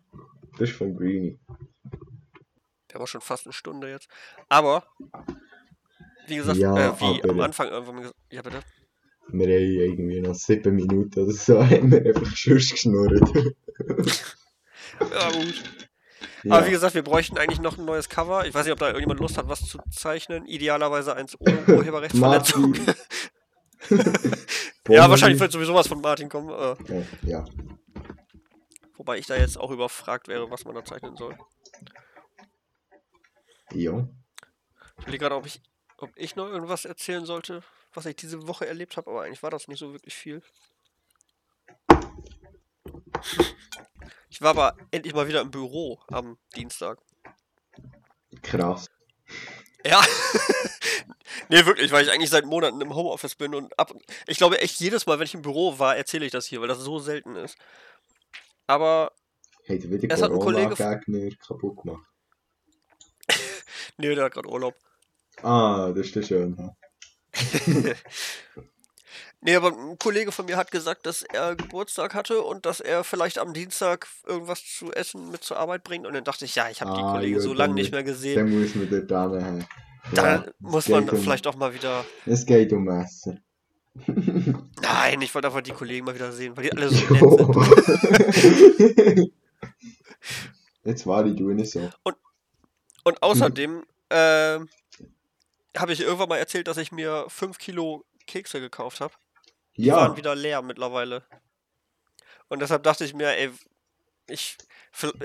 das ist von Greenie. Der war schon fast eine Stunde jetzt. Aber, wie gesagt, Ja, äh, wie am Anfang irgendwann gesagt. Ja, bitte. Wir haben irgendwie noch sieben Minuten oder so, haben wir einfach Schuss geschnurrt. Ja, gut. ja. Aber wie gesagt, wir bräuchten eigentlich noch ein neues Cover. Ich weiß nicht, ob da irgendjemand Lust hat, was zu zeichnen. Idealerweise eins ohne Urheberrechtsverletzung. Ja, wahrscheinlich wird sowieso was von Martin kommen. Äh, Ja, ja. wobei ich da jetzt auch überfragt wäre, was man da zeichnen soll. ja. Ich überlege gerade, ob ich, ob ich noch irgendwas erzählen sollte, was ich diese Woche erlebt habe, aber eigentlich war das nicht so wirklich viel. Ich war aber endlich mal wieder im Büro am Dienstag. Krass. Ja. nee, wirklich, weil ich eigentlich seit Monaten im Homeoffice bin und ab. Ich glaube echt jedes Mal, wenn ich im Büro war, erzähle ich das hier, weil das so selten ist. Aber, Hat er wieder Es hat ein Kollege- Corona-Gegner kaputt gemacht? nee, der hat gerade Urlaub. Ah, das ist schön. Nee, aber ein Kollege von mir hat gesagt, dass er Geburtstag hatte und dass er vielleicht am Dienstag irgendwas zu essen mit zur Arbeit bringt. Und dann dachte ich, ja, ich habe die Ah, Kollegen ja, so lange nicht mehr gesehen. Dann muss man hin. Da Ja, muss es man um- vielleicht auch mal wieder. Es geht um Essen. Nein, ich wollte einfach die Kollegen mal wieder sehen, weil die alle so nett sind. Jetzt war ich du nicht so. Und außerdem ähm, habe ich irgendwann mal erzählt, dass ich mir 5 Kilo Kekse gekauft habe. Die Ja, waren wieder leer mittlerweile. Und deshalb dachte ich mir, ey, ich.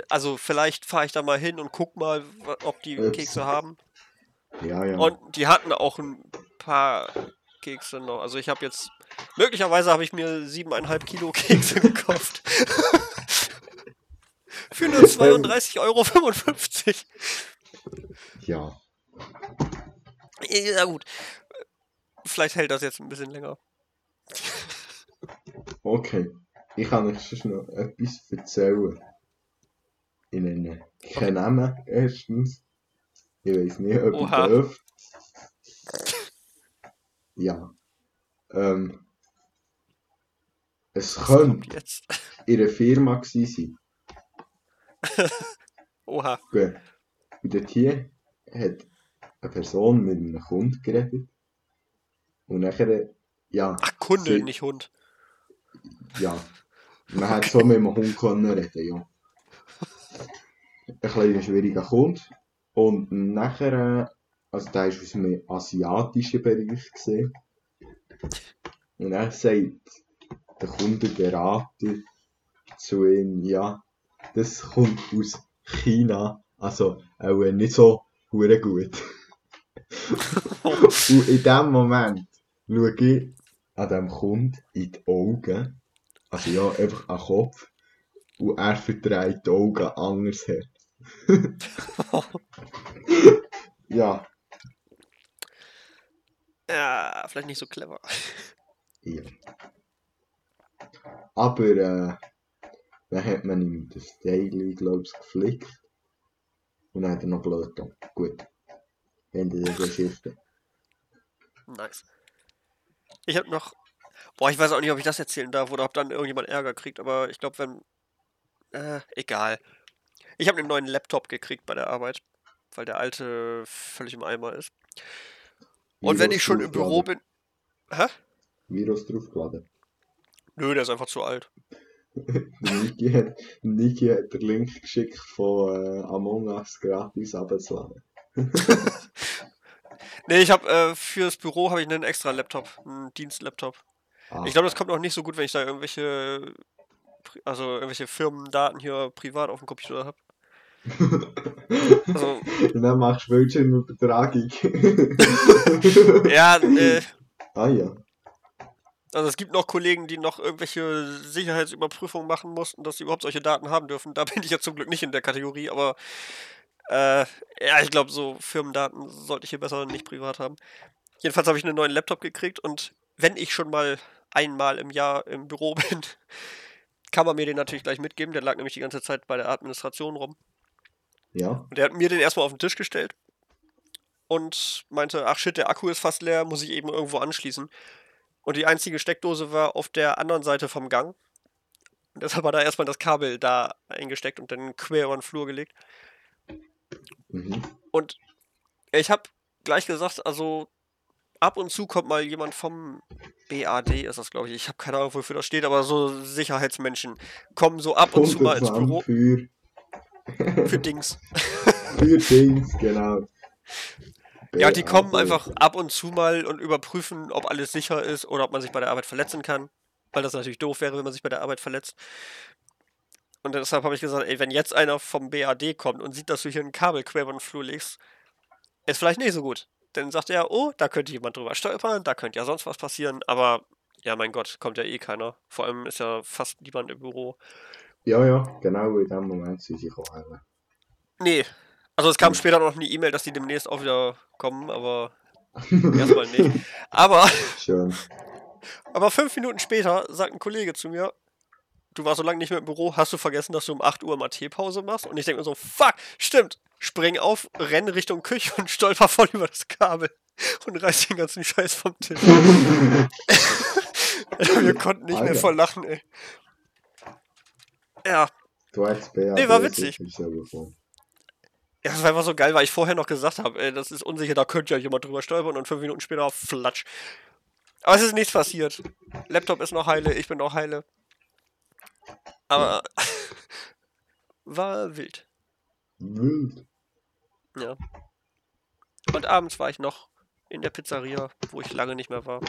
Also vielleicht fahre ich da mal hin und guck mal, ob die Ups. Kekse haben. ja, ja. Und die hatten auch ein paar Kekse noch. Also ich habe jetzt. Möglicherweise habe ich mir 7,5 Kilo Kekse gekauft. Für nur 32,55 Euro. ja. Ja gut. Vielleicht hält das jetzt ein bisschen länger. Okay. Ich kann euch sonst noch etwas erzählen. Ich nenne keinen Namen erstens. Ich weiß nicht, ob Oha. ich darf. Ja. Ähm. Es Was könnte in einer Firma gewesen sein. Oha. Gut. Und dort hier hat eine Person mit einem Kunden geredet. Und nachher, ja, Ach, Kunde, Sie- nicht Hund. ja. Man hat so mit einem Hund können reden, ja. Ein kleiner schwieriger Kunde. Und nachher, äh, also der war aus einem asiatischen Bereich gesehen. Und er sagt, der Kundenberater zu ihm, ja, das kommt aus China, also auch nicht so gut. Und in dem Moment schaue ich an dem Kunden in die Augen, also ja, einfach an den Kopf, und er verdreht die Augen anders her. ja, Ja, vielleicht nicht so clever. ja. Aber äh, dann hat man ihm das Daily, glaube ich, geflickt. Und dann hat er noch blöd getan. Gut. Ende der Geschichte. Nice. Ich habe noch. Boah, ich weiß auch nicht, ob ich das erzählen darf oder ob dann irgendjemand Ärger kriegt, aber ich glaube, wenn. Äh, egal. Ich habe einen neuen Laptop gekriegt bei der Arbeit, weil der alte völlig im Eimer ist. Und wenn Virus ich schon im Büro bin. Hä? Virus draufgeladen. Nö, der ist einfach zu alt. Niki hat, Niki hat den Link geschickt von äh, Among Us gratis abzuladen. Nee, ich habe äh, fürs Büro habe ich einen extra Laptop, einen Dienstlaptop. Ah, Ich glaube, das kommt noch nicht so gut, wenn ich da irgendwelche, also irgendwelche Firmendaten hier privat auf dem Computer habe. Also, dann machst du Bildschirmübertragung. ja, äh, ah ja. also es gibt noch Kollegen, die noch irgendwelche Sicherheitsüberprüfungen machen mussten, dass sie überhaupt solche Daten haben dürfen. Da bin ich ja zum Glück nicht in der Kategorie, aber äh, ja, ich glaube, so Firmendaten sollte ich hier besser nicht privat haben. Jedenfalls habe ich einen neuen Laptop gekriegt und wenn ich schon mal einmal im Jahr im Büro bin, kann man mir den natürlich gleich mitgeben. Der lag nämlich die ganze Zeit bei der Administration rum. Ja. Und der hat mir den erstmal auf den Tisch gestellt und meinte, ach shit, der Akku ist fast leer, muss ich eben irgendwo anschließen. Und die einzige Steckdose war auf der anderen Seite vom Gang. Und deshalb hat er erstmal das Kabel da eingesteckt und dann quer über den Flur gelegt. Mhm. Und ich habe gleich gesagt, also ab und zu kommt mal jemand vom BAD, ist das glaube ich. Ich habe keine Ahnung, wofür das steht, aber so Sicherheitsmenschen kommen so ab und zu mal ins Büro für, für Dings. für Dings, genau. Ja, die kommen einfach ab und zu mal und überprüfen, ob alles sicher ist oder ob man sich bei der Arbeit verletzen kann. Weil das natürlich doof wäre, wenn man sich bei der Arbeit verletzt. Und deshalb habe ich gesagt, ey, wenn jetzt einer vom BAD kommt und sieht, dass du hier ein Kabel quer über den Flur legst, ist vielleicht nicht so gut. Dann sagt er, oh, da könnte jemand drüber stolpern, da könnte ja sonst was passieren, aber ja, mein Gott, kommt ja eh keiner. Vor allem ist ja fast niemand im Büro. Ja, ja, genau in dem Moment sind sie gekommen. Nee. Also es kam später noch eine E-Mail, dass die demnächst auch wieder kommen, aber erstmal nicht. Aber Schön. Aber fünf Minuten später sagt ein Kollege zu mir, du warst so lange nicht mehr im Büro, hast du vergessen, dass du um 8 Uhr mal Teepause machst? Und ich denke mir so, fuck, stimmt. Spring auf, renn Richtung Küche und stolper voll über das Kabel und reiß den ganzen Scheiß vom Tisch. Wir konnten nicht mehr Alter. vor Lachen, ey. Ja, Du hättest BAD Nee, war witzig. ja, das war einfach so geil, weil ich vorher noch gesagt habe, ey, das ist unsicher, da könnte ja jemand drüber stolpern und fünf Minuten später flatsch. Aber es ist nichts passiert. Laptop ist noch heile, ich bin noch heile. Aber war wild. Wild. Ja. Und abends war ich noch in der Pizzeria, wo ich lange nicht mehr war.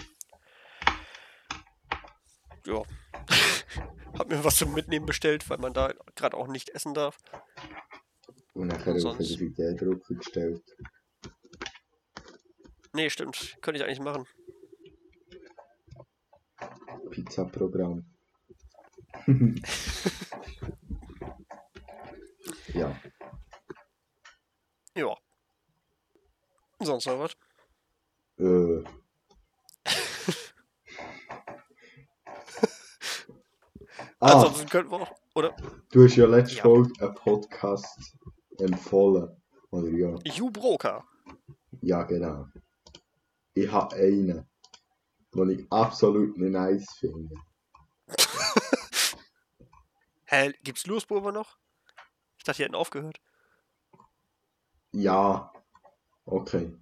Ja. Hab mir was zum Mitnehmen bestellt, weil man da gerade auch nicht essen darf. Und nachher auf Sonst- Identitätsdruck gestellt. Nee, stimmt. Könnte ich eigentlich machen. Pizza-Programm. Ja. Ja. Sonst noch was? Äh. ah, Ansonsten könnten wir auch. Oder? du hast ja letzte Ja. Folge einen Podcast empfohlen. Oder ja? Hugh Broker. Ja, genau. Ich habe einen, den ich absolut nicht nice finde. Hä, gibt's Louisburger noch? Ich dachte, die hätten aufgehört. Ja, okay.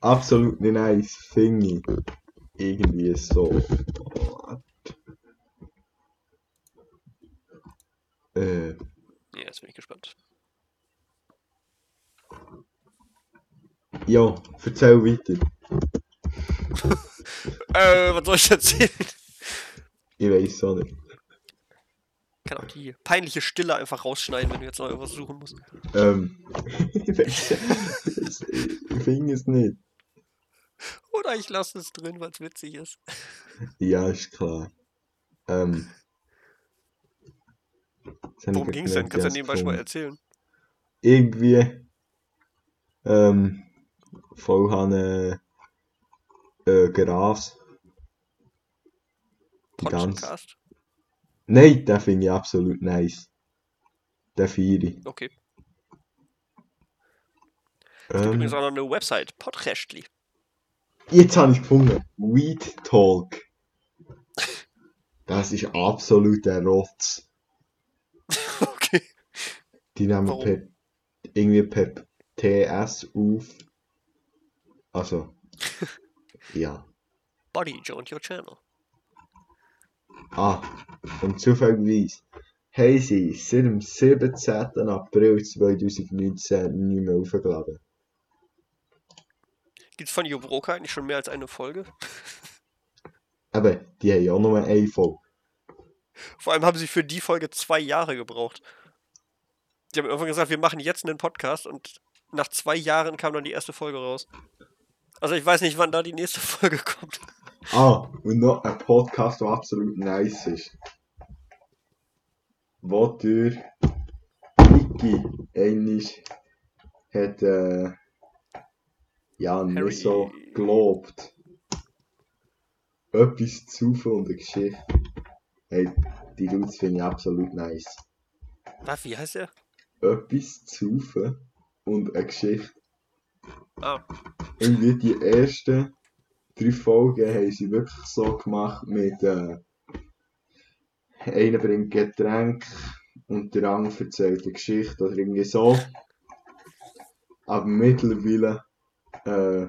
absolut nicht nice ich. Irgendwie so. Äh, Ja, jetzt bin ich gespannt. ja, erzähl weiter. Äh, was soll ich erzählen? Ich weiß auch nicht. Ich kann auch die peinliche Stille einfach rausschneiden, wenn du jetzt noch irgendwas suchen musst. Ähm, ich finde es nicht. Oder ich lasse es drin, weil es witzig ist. Ja, ist klar. Ähm. Worum ging es denn? Kannst du ja nebenbei schon mal erzählen. Irgendwie. Ähm. Voll äh, Gras. Die ganze. Nein, den finde ich absolut nice. Den feiere ich. Okay. Es gibt übrigens Ähm, auch noch eine Website, Podcastly. jetzt habe ich gefunden. Weed Talk. Das ist absolut der Rotz. okay. Die nehmen Warum? per, irgendwie per TS auf. Also, ja. Body joined your channel. Ah, und zufälligerweise haben sie seit dem 17. April 2019 nicht mehr aufgeladen. Gibt es von Jo Broker eigentlich schon mehr als eine Folge? Eben, die haben ja auch nur eine Folge. Vor allem haben sie für die Folge zwei Jahre gebraucht. Die haben irgendwann gesagt, wir machen jetzt einen Podcast und nach zwei Jahren kam dann die erste Folge raus. Also ich weiß nicht, wann da die nächste Folge kommt. Ah, und noch ein Podcast, der absolut nice ist. Wo der Niki eigentlich hat, äh, ja, Harry- nicht so gelobt. Etwas zu und eine Geschichte. Hey, die Dudes finde ich absolut nice. Was, wie heißt er? Etwas zu und eine Geschichte. Ah, irgendwie die ersten drei Folgen haben sie wirklich so gemacht mit äh, einer bringt Getränk und der andere erzählt eine Geschichte oder irgendwie so. Aber mittlerweile äh,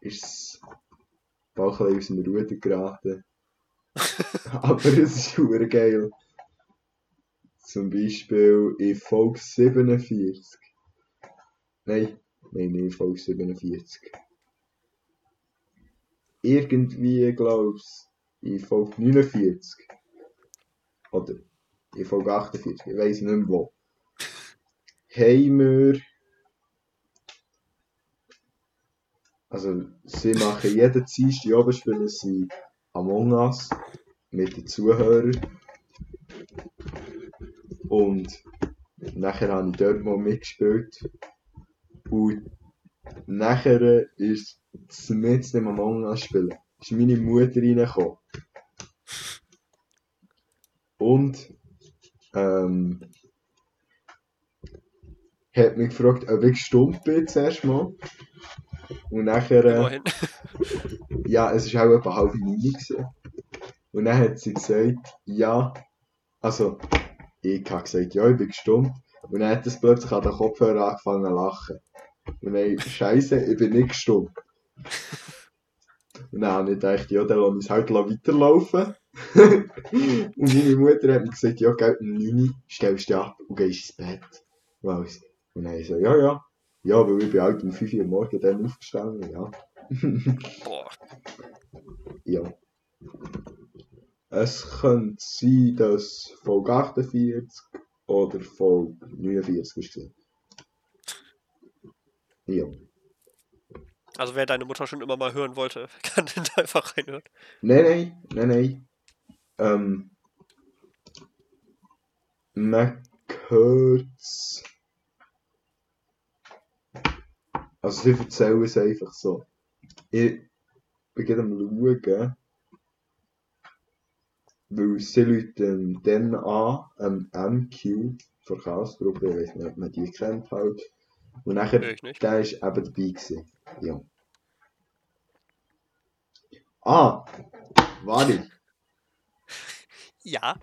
ist es bald ein bisschen aus dem Ruder geraten. Aber es ist super geil. Zum Beispiel in Folge 47. Nein, nein, nicht Folge 47. Irgendwie, glaub's, in Folge 49. Oder in Folge 48, ich weiss nicht mehr wo. Haben wir. Also, sie machen jeden Dienstag oben spielen sie Among Us mit den Zuhörern. Und nachher habe ich dort mal mitgespielt. Und nachher ist es mit dem Among Us spielen. Ist meine Mutter reingekommen. Und ähm, hat mich gefragt, ob ich stumpf bin zuerst mal. Und nachher. Äh, ja, es war auch etwa halb neun. Und dann hat sie gesagt, ja, also, ich habe gesagt, ja, ich bin stumpf. Und dann hat es plötzlich an den Kopfhörer angefangen zu lachen. Und dann, Scheiße, ich bin nicht stumpf. Und dann habe ich gedacht, ja, dann lasse ich es halt weiterlaufen. und meine Mutter hat mir gesagt, ja, gell, um 9 Uhr stellst du dich ab und gehst ins Bett. Und dann habe ich so, ja, ja. Ja, weil ich bin halt um 5 Uhr morgens dann aufgestanden, ja. Boah. Ja. Es könnte sein, dass Folge 48 oder Folge 49 war. Ja. Also wer deine Mutter schon immer mal hören wollte, kann den da einfach reinhören. Nein, nein, nein, nein. Ähm. Hört's. Also, sie erzählen es einfach so. Ich bin gerade am schauen. Weil sie läuten dann an, am MQ, von Chaosgruppe, ich weiß nicht, ob man die kennt halt. Und nachher, der ist eben dabei gewesen. Ja. Ah! Warte! Ja.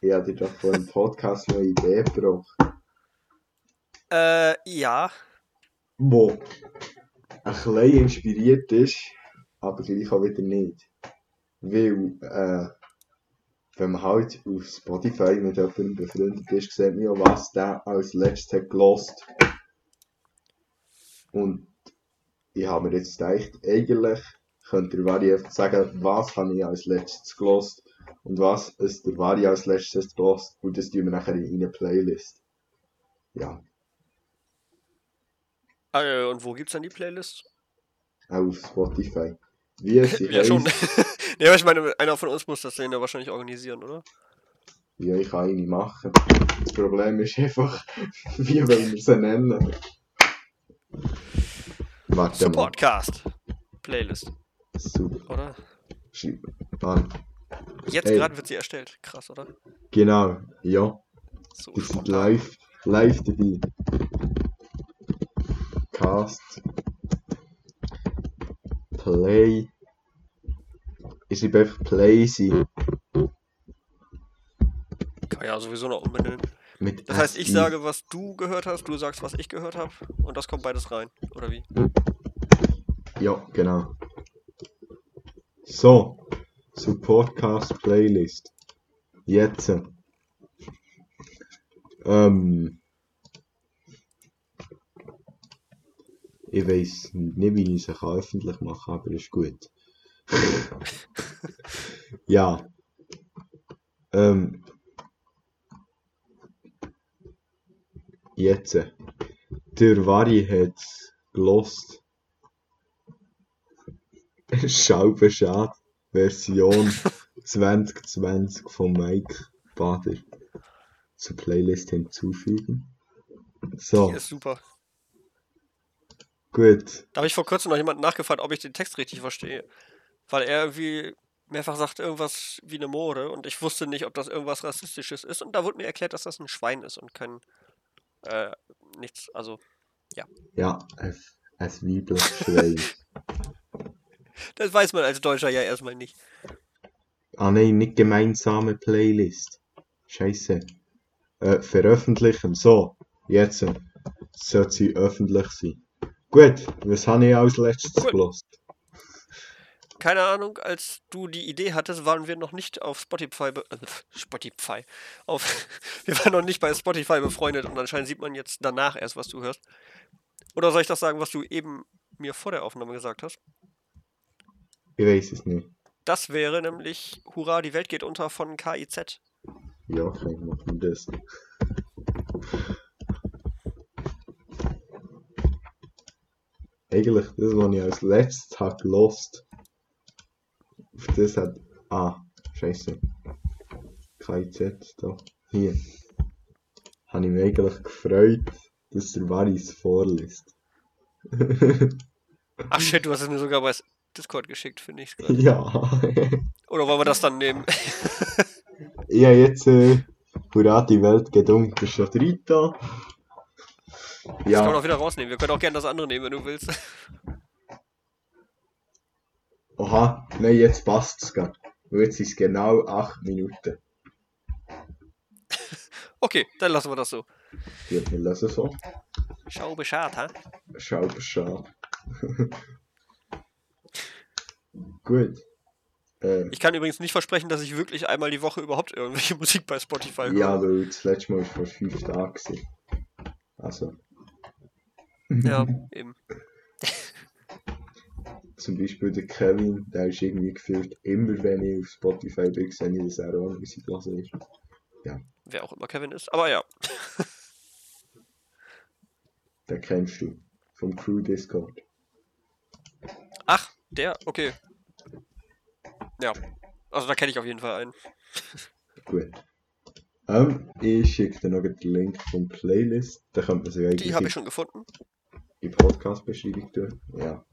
Ich habe dir doch vor dem Podcast eine Idee gebracht. Äh, ja. Wo ein bisschen inspiriert ist, aber gleich auch wieder nicht. Weil, äh, wenn man halt auf Spotify mit jemandem befreundet ist, sieht man ja, was der als letztes hat gelost. Und ich habe mir jetzt gedacht, eigentlich könnt ihr Vari einfach sagen, was habe ich als letztes gelost und was ist der Vari als letztes gelost und das tun wir nachher in eine Playlist. Ja, Äh, und wo gibt's dann die Playlist? auf Spotify. Wie sie Ja, schon. ne, aber ich meine, einer von uns muss das dann ja wahrscheinlich organisieren, oder? ja, ich kann eine machen. Das Problem ist einfach, wie wollen wir sie nennen? Warte mal. Supportcast. Playlist, Super. oder? Schreib an. Jetzt Ey. gerade wird sie erstellt. Krass, oder? Genau, ja. So sind spontan. live, live dabei. Cast. Play. Ich schreibe einfach Play sein. Kann ja sowieso noch umbenennen. Mit Das heißt, ich sage, was du gehört hast, du sagst, was ich gehört habe. Und das kommt beides rein. Oder wie? Ja, genau. So. Supportcast Playlist. Jetzt. Ähm. Ich weiß nicht, wie ich kann öffentlich machen kann, aber ist gut. ja. Ähm. Jetzt. Der Vari hat gelost. Schaubeschad Version 2020 von Mike Bader zur Playlist hinzufügen. So, ist super. gut. Da habe ich vor kurzem noch jemanden nachgefragt, ob ich den Text richtig verstehe. Weil er irgendwie mehrfach sagt irgendwas wie eine Mode und ich wusste nicht, ob das irgendwas Rassistisches ist. Und da wurde mir erklärt, dass das ein Schwein ist und kein äh, nichts. Also, Ja, es, es Weiblich Schwein. das weiß man als Deutscher ja erstmal nicht. ah nein, nicht gemeinsame Playlist. Scheiße. Äh, veröffentlichen. So, jetzt sollte sie öffentlich sein. Gut, was habe ich als letztes gelost? Keine Ahnung, als du die Idee hattest, waren wir noch nicht auf Spotify, äh, Spotify, auf, wir waren noch nicht bei Spotify befreundet und anscheinend sieht man jetzt danach erst, was du hörst. Oder soll ich das sagen, was du eben mir vor der Aufnahme gesagt hast? Ich weiß es nicht. Das wäre nämlich Hurra, die Welt geht unter von KIZ. Ja, ich machen das. Eigentlich das, was ich als letztes habe gelost. Auf das hat. Ah, scheiße. KZ da. Hier. Habe ich mich eigentlich gefreut, dass der Varis vorliest. Ach shit, du hast es mir sogar bei Discord geschickt, finde ich. grad. ja. Oder wollen wir das dann nehmen? ja, jetzt. Äh, Hurra, die Welt geht unter. Schon drin da. Das kann man Ja. auch wieder rausnehmen. Wir können auch gerne das andere nehmen, wenn du willst. Aha, nein, jetzt passt es gerade. Jetzt sind es genau 8 Minuten. Okay, dann lassen wir das so. Gut, wir lassen so. Schau Bescheid, ha? Schau, schade. Gut. Äh, Ich kann übrigens nicht versprechen, dass ich wirklich einmal die Woche überhaupt irgendwelche Musik bei Spotify höre. ja, weil das letzte Mal war vor 5 Tagen. Also. Ja, eben. Zum Beispiel der Kevin, der ist irgendwie gefühlt immer, wenn ich auf Spotify bin, sehe ich, dass er auch Musik hören ist. Wer auch immer Kevin ist. Aber ja. Den kennst du. Vom Crew Discord. Ach, der? Okay. Ja. Also da kenne ich auf jeden Fall einen. Gut. Ähm, ich schicke dir noch den Link vom Playlist. Da könnte man sich eigentlich Die habe ich schon gefunden. die Podcast-Beschreibung tun. Ja.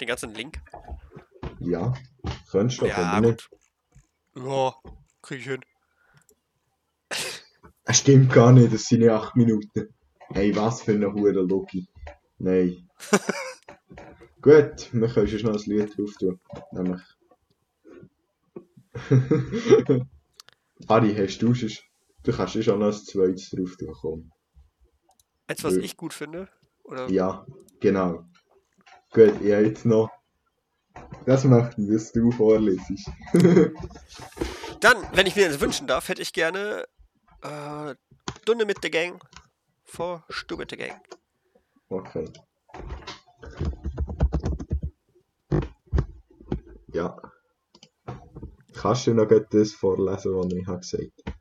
Den ganzen Link. Ja. Du, Ja, gut. Ja, krieg ich hin. Es stimmt gar nicht, das sind ja 8 Minuten. Hey, was für eine hure Logi. Nein. Gut, wir können schon noch ein Lied drauf tun. Nämlich. Ari, hast du schon. Du kannst schon noch ein zweites drauf tun, komm. Eins, was ich gut finde. Oder? Ja, genau. Gut, habe jetzt noch. Das ich, dass du vorlesest. Dann, wenn ich mir das wünschen darf, hätte ich gerne äh, Dunne mit der Gang vor Stu mit der Gang. Okay. Ja. Kannst du noch das vorlesen, was ich habe gesagt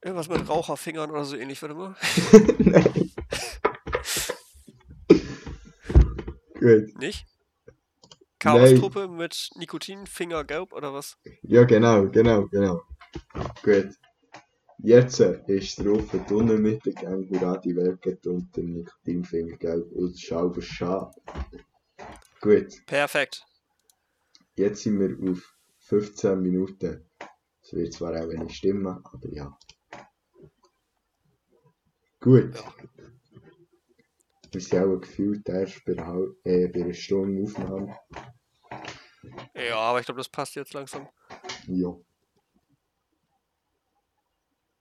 Irgendwas mit Raucherfingern oder so ähnlich, warte mal. Nein. Gut. Nicht? Chaos-Truppe mit Nikotinfinger gelb oder was? Ja, genau, genau, genau. Gut. Jetzt ist drauf die mit der Gang die Welt geht unter Nikotinfinger gelb und schau schade. Gut. Perfekt. Jetzt sind wir auf 15 Minuten. Es wird zwar auch wenig stimmen, aber ja. Gut. Ja. Wir sind auch gefühlt erst bei, äh, bei einer Stunde Aufnahme. Ja, aber ich glaube, das passt jetzt langsam. Ja.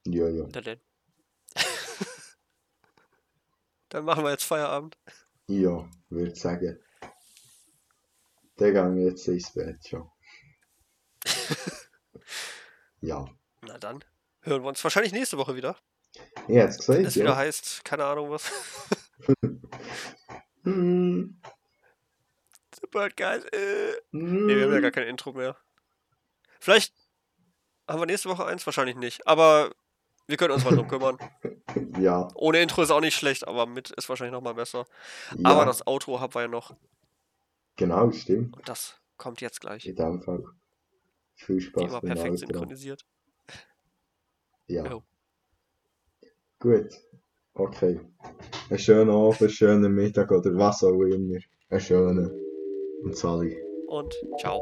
Ja, ja. Na denn. Dann machen wir jetzt Feierabend. Ja, würde sagen. Der gang jetzt ins Bett schon. ja. Na dann. Hören wir uns wahrscheinlich nächste Woche wieder. Ich hätte es gesagt, Wenn es ja. wieder heißt, keine Ahnung was. Hm, Super geil. Äh. hm. Nee, wir haben ja gar kein Intro mehr. Vielleicht haben wir nächste Woche eins, wahrscheinlich nicht. Aber wir können uns mal drum kümmern. Ja, Ohne Intro ist auch nicht schlecht, aber mit ist wahrscheinlich nochmal besser. ja. Aber das Outro haben wir ja noch. Genau, stimmt. Und das kommt jetzt gleich. Dem Fall. Viel Spaß immer perfekt synchronisiert. Ja. Jo. Gut. Okay. Einen schönen Abend, einen schönen Mittag oder was auch immer. Einen schönen. Und Sally. Und ciao.